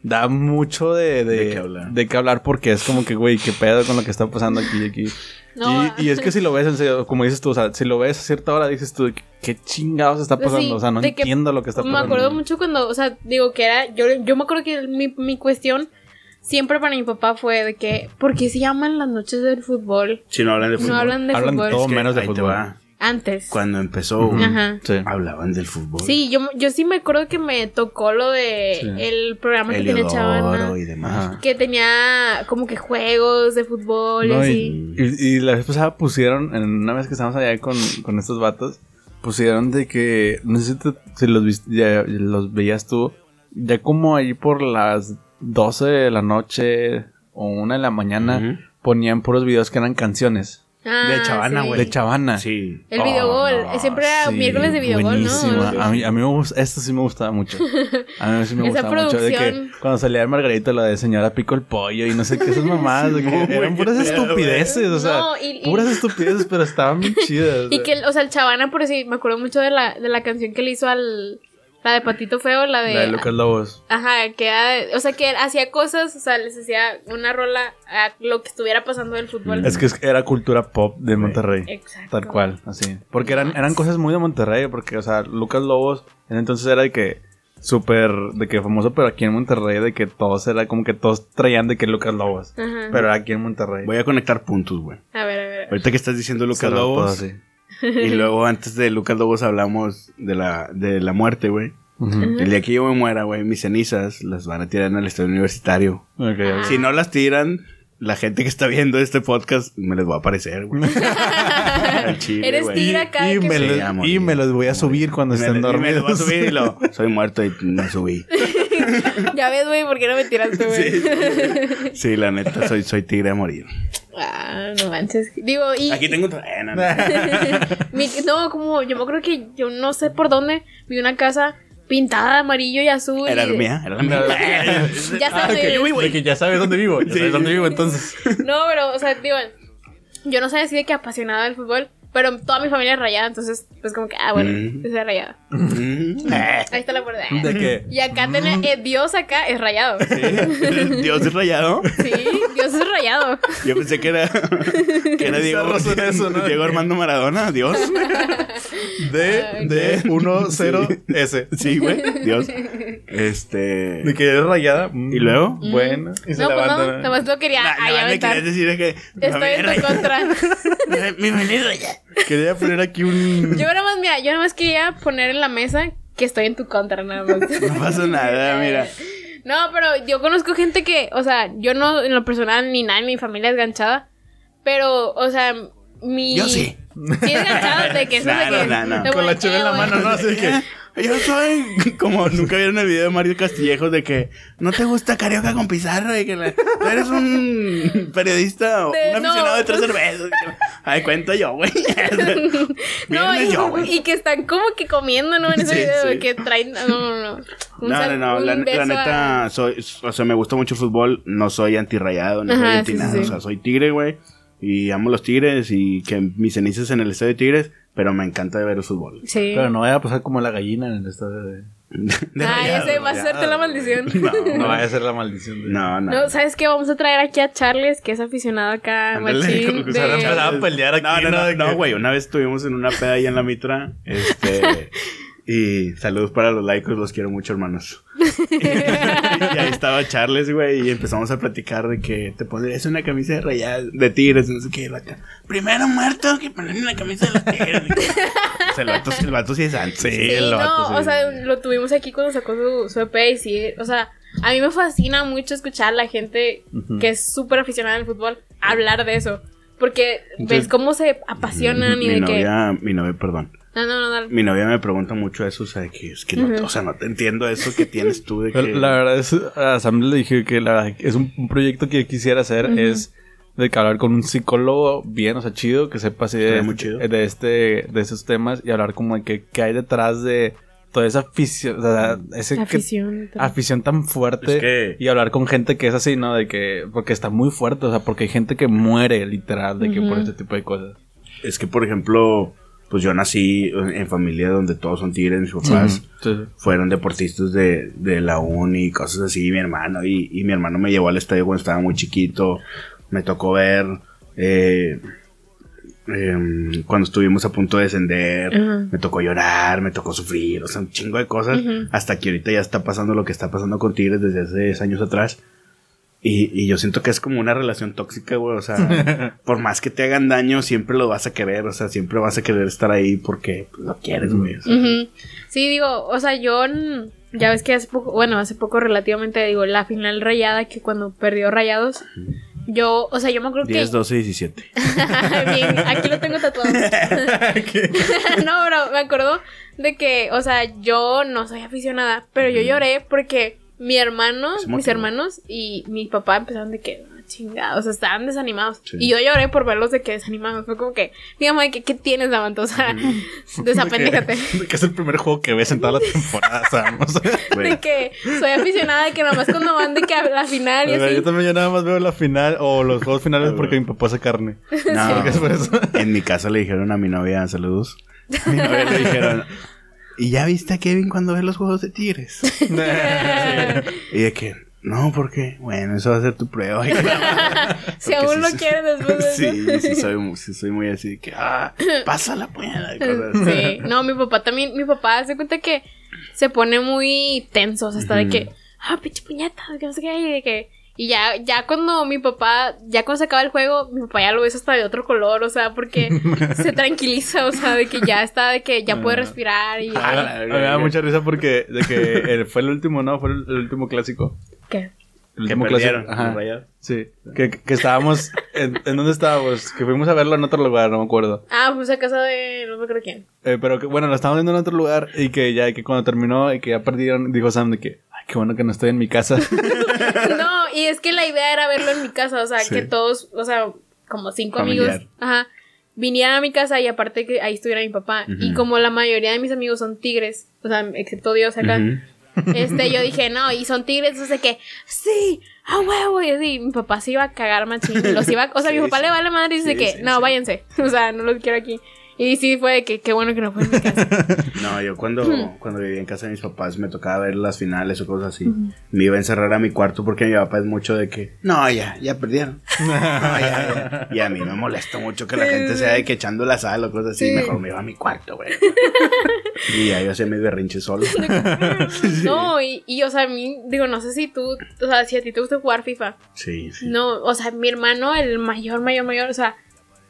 da mucho de, de, De qué hablar. de qué hablar porque es como que, güey, qué pedo con lo que está pasando aquí y aquí. No, y, y es que si lo ves en serio, como dices tú, o sea, si lo ves a cierta hora dices tú, ¿qué chingados está pasando? Sí, o sea, no entiendo lo que está Me pasando. acuerdo mucho cuando, o sea, digo que era, yo, yo me acuerdo que mi, mi cuestión siempre para mi papá fue de que, ¿por qué se llaman las noches del fútbol? Si no hablan de fútbol. No hablan de Hablan fútbol. todo Es que menos de fútbol. Antes. Cuando empezó, Ajá. Sí. hablaban del fútbol. Sí, yo, yo sí me acuerdo que me tocó lo de Sí. el programa que tenía Chavana. y demás. Que tenía como que juegos de fútbol No, y y, así. y- y la vez pasada pusieron, en una vez que estábamos allá con, con estos vatos, pusieron de que, no sé si, te- si los, ya los veías tú, ya como ahí por las 12 de la noche o una de la mañana, Ujú. ponían puros videos que eran canciones Ah, de Chavana, sí. güey. de Chavana. Sí. El Oh, videogol. no, Siempre era sí, miércoles de videogol, buenísima. ¿no? A mí, a mí me gusta, esto sí me gustaba mucho. A mí sí me Esa gustaba mucho. De que cuando salía el Margarito, la de señora pico el pollo y no sé qué, esas mamadas, de que No, güey, eran puras estupideces, o sea, No, y- y- puras estupideces, pero estaban bien chidas. Y que, o sea, el Chavana, por si me acuerdo mucho de la, de la canción que le hizo al. La de Patito Feo, la de. La de Lucas Lobos. Ajá, que o sea, que él hacía cosas, o sea, les hacía una rola a lo que estuviera pasando del fútbol. Es que era cultura pop de Monterrey. Exacto. Tal cual, así. Porque eran, eran cosas muy de Monterrey, porque, o sea, Lucas Lobos, en entonces era de que súper, de que famoso, pero aquí en Monterrey, de que todos era como que todos traían de que Lucas Lobos. Ajá. Pero aquí en Monterrey. Voy a conectar puntos, güey. A ver, a ver. Ahorita que estás diciendo Lucas Cerrado todo Lobos. Y luego antes de Lucas Lobos hablamos de la, de la muerte, güey. Ujú. El día que yo me muera, güey, mis cenizas las van a tirar en el estadio universitario. Ok, ok. Si no las tiran, la gente que está viendo este podcast me les va a aparecer, güey. Chile, Eres güey. tigre acá. Y que me, los, y me los voy a subir cuando Y me- estén y me dormidos. lo voy a subir y lo, soy muerto y me subí. Ya ves, güey, ¿por qué no me tiraste, güey? Sí, la neta, soy, soy tigre a morir. Ah, no manches. Digo, y. Aquí tengo otra. eh, no, no. mi- no, como yo me acuerdo que yo no sé por dónde vi una casa pintada de amarillo y azul. Era la mía, era la mía. Ya Ah, sabes. vivo que ya dónde vivo. Ya Sí. sabes dónde vivo, entonces. No, pero, o sea, digo, yo no sabía así de que apasionada del fútbol, pero toda mi familia es rayada, entonces, pues como que, ah, bueno, Mm. yo soy rayada. Mm. Ahí está la puerta. ¿De qué? Y acá tiene eh, Dios acá es rayado. Dios es rayado. Sí, Dios es rayado. Yo pensé que era, que era Diego, eso, ¿no? Diego Armando Maradona, Dios. D, D, 1, 0, S. Sí, güey, Dios. Este. De que es rayada. mm, ¿Y luego? Bueno. Y se No, pues no, nada más lo quería Nah, ahí me aventar. querías decir que. Estoy en tu contra. Mi familia es rayada. Quería poner aquí un. Yo nada más, mira, yo nada más quería poner en la mesa que estoy en tu contra, nada más. No pasa nada, mira. No, pero yo conozco gente que, o sea, yo no en lo personal ni nada en mi familia es ganchada, pero, o sea, mi... Yo sí. Sí es ganchada de que eso No, que... no, de Con la cheve en la mano, ¿no? Así que. Yo soy como nunca vieron el video de Mario Castillejos de que no te gusta Carioca con Pizarro y que la- eres un periodista o De- un aficionado no. de tres cervezas. Ay, cuento yo, güey. No, Viernes yo, güey. y, y que están como que comiendo, ¿no? En ese Sí, video, sí. de que traen... No, no, no. Un No, sal- no, no, la, la beso a- neta, soy, o sea, me gusta mucho el fútbol, no soy antirrayado, no soy Ajá, anti sí, sí, nada, sí. o sea, soy tigre, güey, y amo los tigres y que mis cenizas en el estadio de tigres, pero me encanta ver el fútbol. Sí. Pero no vaya a pasar como la gallina en el estadio de. De Ay, rayado, ese va a hacerte la güey. maldición. No, No vaya a ser la maldición de. no, no. No, ¿sabes qué? Vamos a traer aquí a Charles, que es aficionado acá, Ándale, machín. de- a pelear aquí, No, no, ¿no? no, De no, que- güey. Una vez estuvimos en una peda ahí en la mitra. Este. y saludos para los laicos, los quiero mucho, hermanos. y ahí estaba Charles, güey. Y empezamos a platicar de que te pondrías una camisa de rayadas de tigres, no sé qué. la ca- Primero muerto que ponerme una camisa de los tigres. O sea, el vato, el vato sí es antes. Sí, Sí, el no, sí. o sea, lo tuvimos aquí cuando sacó su, su EP y sí, o sea, a mí me fascina mucho escuchar a la gente que es súper aficionada al fútbol hablar de eso. Porque Entonces- ves cómo se apasionan y mi de novia, mi novia, perdón. Que... No, no, no, dale. Mi novia me pregunta mucho eso, o sea, que es que no, o sea, no te entiendo eso que tienes tú de que. La verdad es, a Sam le dije que la verdad es un, un proyecto que quisiera hacer es de que hablar con un psicólogo bien, o sea, chido, que sepa así de, este, de esos temas y hablar como de que, qué hay detrás de toda esa afición, o sea, ese que- Afición. afición tan fuerte Es que- y hablar con gente que es así, ¿no? De que, porque está muy fuerte, o sea, porque hay gente que muere literal de que por este tipo de cosas. Es que, por ejemplo, pues yo nací en familia donde todos son tigres, mis papás. Fueron deportistas de, de la uni y cosas así, mi hermano, y, y mi hermano me llevó al estadio cuando estaba muy chiquito, me tocó ver eh, em, cuando estuvimos a punto de descender, me tocó llorar, me tocó sufrir, o sea, un chingo de cosas, hasta que ahorita ya está pasando lo que está pasando con Tigres desde hace 10 años atrás. Y, y yo siento que es como una relación tóxica, güey. O sea, por más que te hagan daño, siempre lo vas a querer. O sea, siempre vas a querer estar ahí porque pues, lo quieres, güey. o sea. Ujú. Sí, digo, o sea, yo ya ves que hace poco, bueno, hace poco relativamente, digo, la final rayada que cuando perdió Rayados, yo, o sea, yo me acuerdo 10, que... 12, 17. Bien, aquí lo tengo tatuado. no, bro, me acuerdo de que, o sea, yo no soy aficionada, pero yo lloré porque mi hermano, mis hermanos y mi papá empezaron de que, "Ah, chingados, o sea, estaban desanimados. Sí. Y yo lloré por verlos de que desanimados. Fue como que, digamos, que, ¿qué tienes, Damanto? O sea, desapendéjate. De que, de que es el primer juego que ves en toda la temporada, Sam. O sea, Güey. De que soy aficionada, de que nada más cuando van de que a la final y así. yo también ya nada más veo la final o los juegos finales Ah, porque mi papá hace carne. No, que es por eso. en mi casa le dijeron a mi novia, saludos. A mi novia le dijeron, ¿y ya viste a Kevin cuando ve los juegos de Tigres? Y de que, no, porque, bueno, eso va a ser tu prueba. si aún lo quieres después de Sí, eso. sí soy, mu- sí soy muy así de que, ah, pasa la puñada. así. Sí, no, mi papá también, mi papá se cuenta que se pone muy tenso, o sea, está de que, ah, pinche puñeta, que no sé qué, y de que, y ya, ya cuando mi papá, ya cuando se acaba el juego, mi papá ya lo ves hasta de otro color, o sea, porque se tranquiliza, o sea, de que ya está, de que ya puede respirar y, Ah, A la mí me da mucha risa porque de que el- fue el último, ¿no? Fue el, el último clásico. ¿qué? El Que último perdieron, Ajá. los Rayados. Sí. Que, que estábamos. En, ¿En dónde estábamos? Que fuimos a verlo en otro lugar, no me acuerdo. Ah, pues a casa de, no me acuerdo quién. Eh, pero que, bueno, lo estábamos viendo en otro lugar y que ya que cuando terminó y que ya perdieron, dijo Sam de que, qué bueno que no estoy en mi casa. No, y es que la idea era verlo en mi casa, o sea, Sí. que todos, o sea, como cinco Familiar. amigos, ajá, vinieran a mi casa y aparte que ahí estuviera mi papá. Y como la mayoría de mis amigos son tigres, o sea, excepto Dios acá, este, yo dije, no, y son tigres, entonces que, sí, a huevo, y así, mi papá se iba a cagar machín, los iba, o sea, Sí, mi papá sí. le vale madre y dice que, no, váyanse, o sea, no los quiero aquí. Y sí, fue de que qué bueno que no fue en mi casa. No, yo cuando, cuando vivía en casa de mis papás me tocaba ver las finales o cosas así. Me iba a encerrar a mi cuarto porque mi papá es mucho de que, no, ya, ya perdieron. No, ya, ya. Y a mí me molesta mucho que la gente sea de que echando la sal o cosas así. Sí. Mejor me iba a mi cuarto, güey. y ya yo hacía mis berrinches solo. No, y, y, o sea, a mí, digo, no sé si tú, o sea, si a ti te gusta jugar FIFA. Sí, sí. No, o sea, mi hermano, el mayor, mayor, mayor, o sea,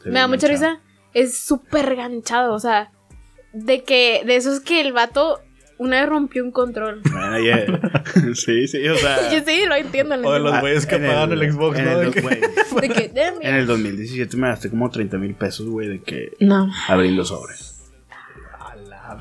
Se me da ve mucha manchado. risa, es súper ganchado, o sea, de que, de esos que el vato una vez rompió un control. Bueno, ya- sí, sí, o sea. Yo sí, lo entiendo. lo O de los güeyes que en apagan el, Xbox, en ¿no? el De que- De que, En el 2017 me gasté como 30 mil pesos, güey, de que No. abrí los sobres.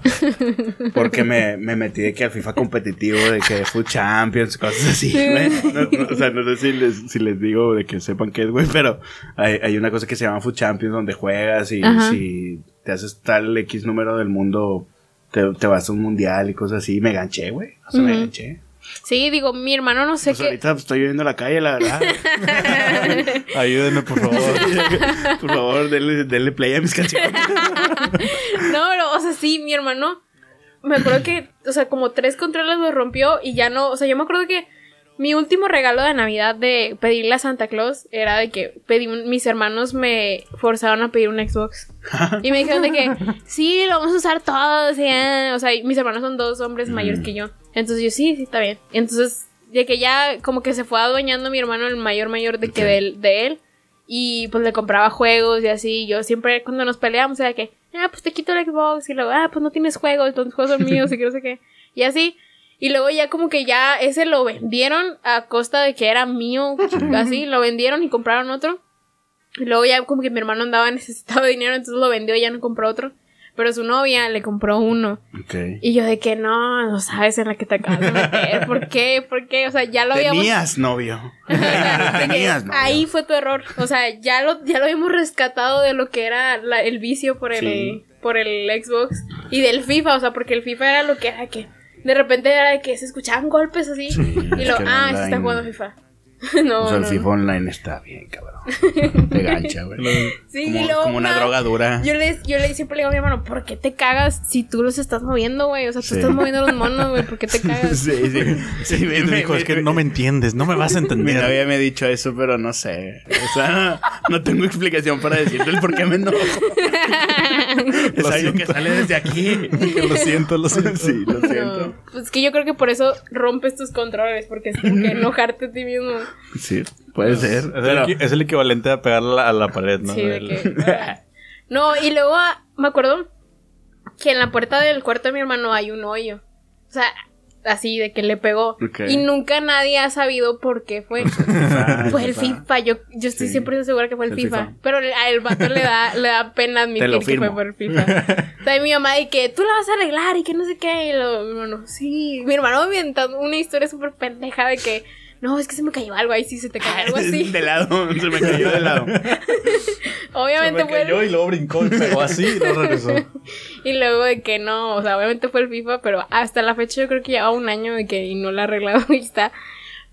Porque me, me metí de que al FIFA competitivo, de que Food Champions, cosas así, güey. No, no, o sea, no sé si les, si les digo de que sepan qué es, güey, pero hay, hay una cosa que se llama Food Champions donde juegas y Ajá. si te haces tal X número del mundo, te, te vas a un mundial y cosas así. Me ganché, güey. O sea, me ganché. Sí, digo, mi hermano no sé Pues qué. ahorita estoy viviendo en la calle, la verdad. Ayúdenme, por favor. Por favor, denle, denle play a mis canciones. No, pero, o sea, sí, mi hermano. Me acuerdo que, o sea, como tres controles los rompió y ya no. O sea, yo me acuerdo que mi último regalo de Navidad de pedirle a Santa Claus era de que pedí un- mis hermanos me forzaron a pedir un Xbox. Y me dijeron de que sí, lo vamos a usar todos. O sea, mis hermanos son dos hombres mayores que yo. Entonces yo, sí, sí, está bien. Entonces, de que ya como que se fue adueñando mi hermano, el mayor mayor de que Ok. de él, de él. Y pues le compraba juegos y así. Yo siempre cuando nos peleamos era que, ah, pues te quito el Xbox. Y luego, ah, pues no tienes juegos, entonces juegos son míos y que no sé qué. Y así. Y luego ya como que ya ese lo vendieron a costa de que era mío. Así, lo vendieron y compraron otro. Y luego ya como que mi hermano andaba necesitado de dinero, entonces lo vendió y ya no compró otro. Pero su novia le compró uno. Ok. Y yo de que no, no sabes en la que te acabas de meter. ¿Por qué? ¿Por qué? O sea, ya lo habíamos... Tenías novio. O sea, Tenías novio. ahí fue tu error. O sea, ya lo, ya lo habíamos rescatado de lo que era la- el vicio por el, Sí. por el Xbox y del FIFA. O sea, porque el FIFA era lo que era que de repente era de que se escuchaban golpes así. Sí, y es lo, que el ah, se está jugando FIFA. no, o sea, el no, FIFA no. Online está bien, cabrón. Te gancha, güey. Sí, como, y luego como una droga dura. Yo le, yo le siempre le digo a mi hermano, ¿por qué te cagas si tú los estás moviendo, güey? O sea, tú Sí. estás moviendo los monos, güey, ¿por qué te cagas? Sí, sí. sí me, dijo, es que no me entiendes, no me vas a Mi entender. novia me ha dicho eso, pero no sé. O sea, no, no tengo explicación para decirte el por qué me enojo. es Lo algo que siento. sale desde aquí. lo siento, lo siento. Sí, lo siento. No, pues que yo creo que por eso rompes tus controles, porque es como que enojarte a ti mismo. Sí, puede ser. Es, el, Pero, equi- es el equivalente a pegarle a la, pared, ¿no? Sí, de El- que- ah. No, y luego ah, me acuerdo que en la puerta del cuarto de mi hermano hay un hoyo. O sea, así de que le pegó. Ok. Y nunca nadie ha sabido por qué fue. Ah, fue el FIFA. FIFA. Yo, yo estoy Sí. siempre segura que fue el El FIFA. FIFA. Pero a el vato le da, le da pena admitir lo que fue firmo. por el FIFA. O sea, mi mamá de que tú la vas a arreglar y que no sé qué. Y luego, mi hermano, sí. Mi hermano me inventó una historia súper pendeja de que no, es que se me cayó algo ahí, sí se te cayó algo así. de lado, se me cayó de lado. Obviamente Se me fue el- cayó y luego brincó y pegó así y no regresó. Y luego de que no, o sea, obviamente fue el FIFA, pero hasta la fecha yo creo que lleva un año de que y no la ha arreglado y está.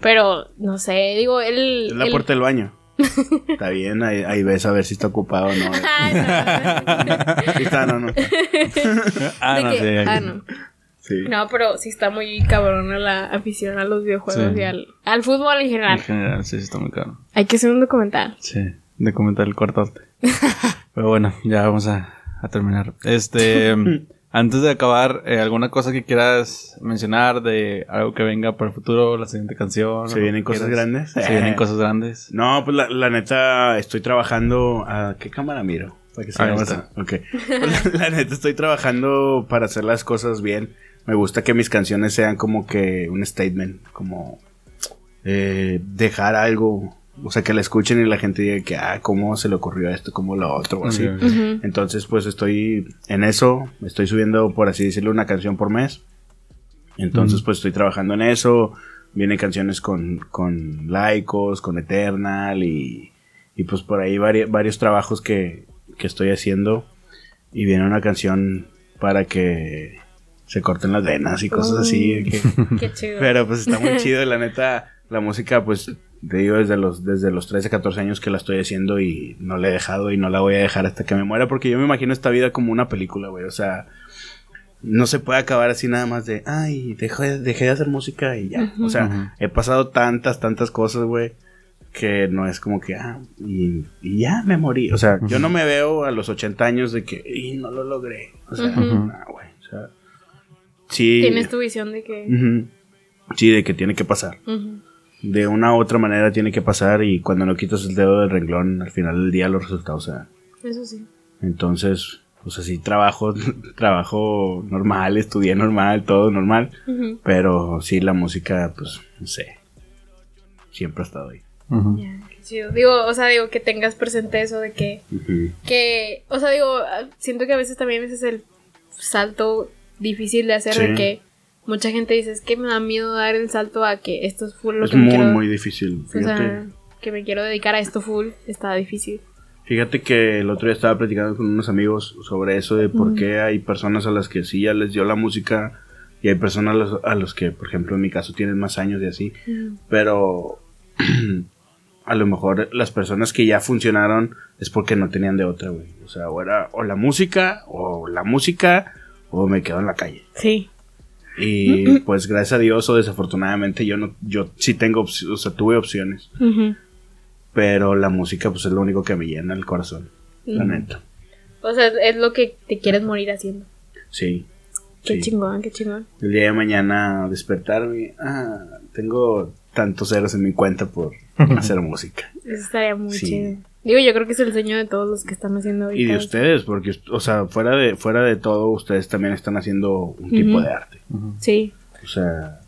Pero, no sé, digo, él... Es la él- puerta del baño. Está bien, ahí, ahí ves a ver si está ocupado o no. Ay, no. Está, no, no. Ah, no, que- sí, aquí. ah, no. Sí. No, pero sí está muy cabrona la afición a los videojuegos Sí. y al, al fútbol en En general. general, sí, sí, está muy caro. Hay que hacer un documental. Sí, el cortote. Pero bueno, ya vamos a, a terminar. Este, antes de acabar, eh, ¿alguna cosa que quieras mencionar de algo que venga para el futuro, la siguiente canción? ¿Se vienen cosas quieras? grandes? Se vienen cosas grandes. No, pues la, la neta, estoy trabajando. ¿A qué cámara miro? Para que se Ahí vea está. más- Ok. Pues la, la neta, estoy trabajando para hacer las cosas bien. Me gusta que mis canciones sean como que un statement, como eh, dejar algo. O sea, que la escuchen y la gente diga que, ah, ¿cómo se le ocurrió esto? ¿Cómo lo otro? O así. Entonces, pues estoy en eso. Estoy subiendo, por así decirlo, una canción por mes. Entonces, pues estoy trabajando en eso. Vienen canciones con, con Laicos, con Eternal y, y pues por ahí vari- varios trabajos que, que estoy haciendo. Y viene una canción para que se corten las venas y cosas así. que- Qué chido. pero pues está muy chido, la neta, la música pues Te digo desde los, desde los 13, 14 años que la estoy haciendo y no la he dejado y no la voy a dejar hasta que me muera porque yo me imagino esta vida como una película, güey. O sea, no se puede acabar así nada más de, ay, dejé, dejé de hacer música y ya. O sea, he pasado tantas, tantas cosas, güey, que no es como que, ah, y, y ya me morí. O sea, yo no me veo a los 80 años de que, y no lo logré. O sea, güey. O sea, sí. Tienes tu visión de que. Sí, de que tiene que pasar. De una u otra manera tiene que pasar y cuando no quitas el dedo del renglón, al final del día los resultados se dan. Eso sí. Entonces, pues así trabajo, trabajo normal, estudié normal, todo normal. Pero sí, la música, pues, no sé. Siempre ha estado ahí. Ya, qué chido. Digo, o sea, digo que tengas presente eso de que. Que o sea, digo, ah, siento que a veces también ese es el salto difícil de hacer Sí. de que mucha gente dice, es que me da miedo dar el salto a que esto es full lo Es que muy, quiero. muy difícil. o sea, Fíjate, que me quiero dedicar a esto full, está difícil. fíjate que el otro día estaba platicando con unos amigos sobre eso de por qué hay personas a las que sí ya les dio la música y hay personas a los, a los que, por ejemplo, en mi caso tienen más años y así. Pero a lo mejor las personas que ya funcionaron es porque no tenían de otra, güey. O sea, o era o la música, o la música, o me quedo en la calle. Sí. Y pues gracias a Dios o desafortunadamente yo no, yo sí tengo, o sea, tuve opciones. Pero la música pues es lo único que me llena el corazón. La Ujú. neta. O sea, es lo que te quieres morir haciendo. Sí. Qué sí. chingón, qué chingón. El día de mañana despertarme, ah, tengo tantos ceros en mi cuenta por hacer música. Eso estaría muy Sí. chido. Digo, yo creo que es el sueño de todos los que están haciendo ahorita. Y de ustedes, porque, o sea, fuera de, fuera de todo, ustedes también están haciendo un tipo de arte. Sí. O sea,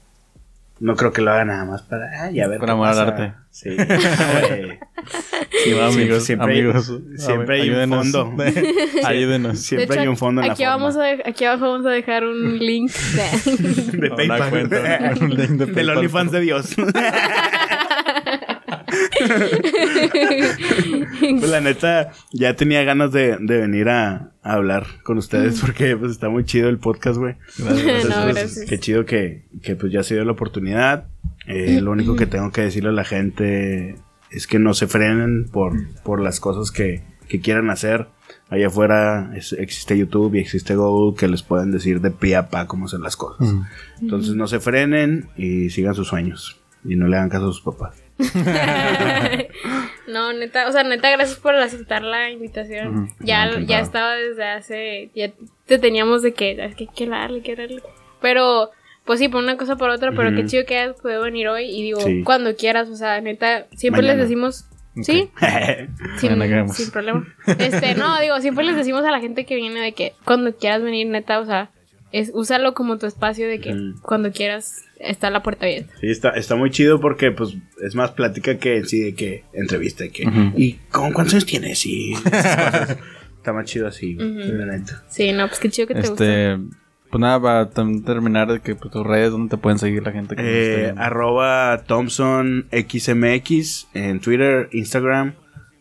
no creo que lo hagan nada más para, ay, a ver. Por qué amor al pasa". arte. Sí. Sí, va, amigos, siempre hay- amigos. siempre hay un fondo. Ayúdenos. Siempre hecho, hay un fondo en la aquí, vamos forma. a aquí abajo vamos a dejar un link. de- de PayPal. cuenta, un link de Del PayPal. OnlyFans de Dios. Pues la neta, ya tenía ganas de, de venir a, a hablar con ustedes porque pues está muy chido el podcast, güey. Entonces, No, pues, gracias. Qué chido que, que pues ya se dio la oportunidad. Eh, lo único que tengo que decirle a la gente es que no se frenen por, por las cosas que, que quieran hacer. Allá afuera es- existe YouTube y existe Google que les pueden decir de pie a pa cómo hacer las cosas. Entonces no se frenen y sigan sus sueños. Y no le hagan caso a sus papás. no, neta, o sea, neta, gracias por aceptar la invitación. Ya, No, ya estaba desde hace, ya te teníamos de que, es que hay que darle, que darle. Pero, pues sí, por una cosa por otra, pero Ujú. qué chido que hayas podido venir hoy y digo, Sí. cuando quieras, o sea, neta, siempre Mañana. les decimos, ¿sí? Sin, sin problema. Este, no, digo, siempre les decimos a la gente que viene de que cuando quieras venir, neta, o sea, es úsalo como tu espacio de que cuando quieras está la puerta abierta. Sí, está, está muy chido porque pues es más plática que sí de que entrevista. Que. ¿Y con cuántos años tienes? Y esas cosas. está más chido así, la neta. Sí, no, pues qué chido que te gusta. Este, pues nada, para terminar de que pues, tus redes, ¿dónde te pueden seguir la gente? que Eh, arroba Thompson XMX en Twitter, Instagram,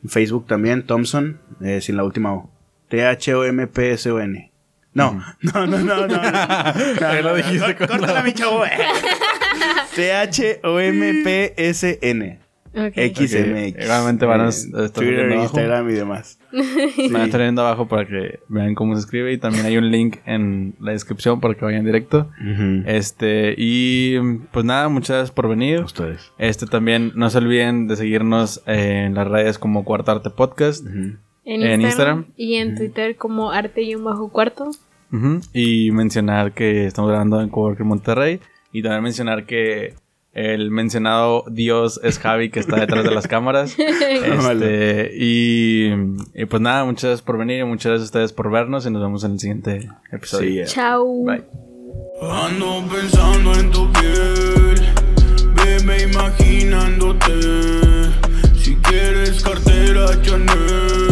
Facebook también, Thompson, eh, sin la última O. T-H-O-M-P-S-O-N. No, no, no, no, no. lo dijiste con Córtala, la- mi chavo. T-H-O-M-P-S-N. XMX. Ok, igualmente van a Eh, estar Twitter, viendo abajo. Instagram y demás. Van a estar viendo abajo para que vean cómo se escribe y también hay un link en la descripción para que vayan directo. Este, y pues nada, muchas gracias por venir. Ustedes. Este también, no se olviden de seguirnos en las redes como Cuartarte Podcast en, Instagram, y en Twitter como arte y un bajo cuarto. Y mencionar que estamos grabando en Coworker Monterrey y también mencionar que el mencionado Dios es Javi que está detrás de las cámaras. este, y, pues nada, muchas gracias por venir y muchas gracias a ustedes por vernos y nos vemos en el siguiente episodio. Sí, eh. Chao. Bye. Ando pensando en tu piel, bebé imaginándote. Si quieres cartera Chanel.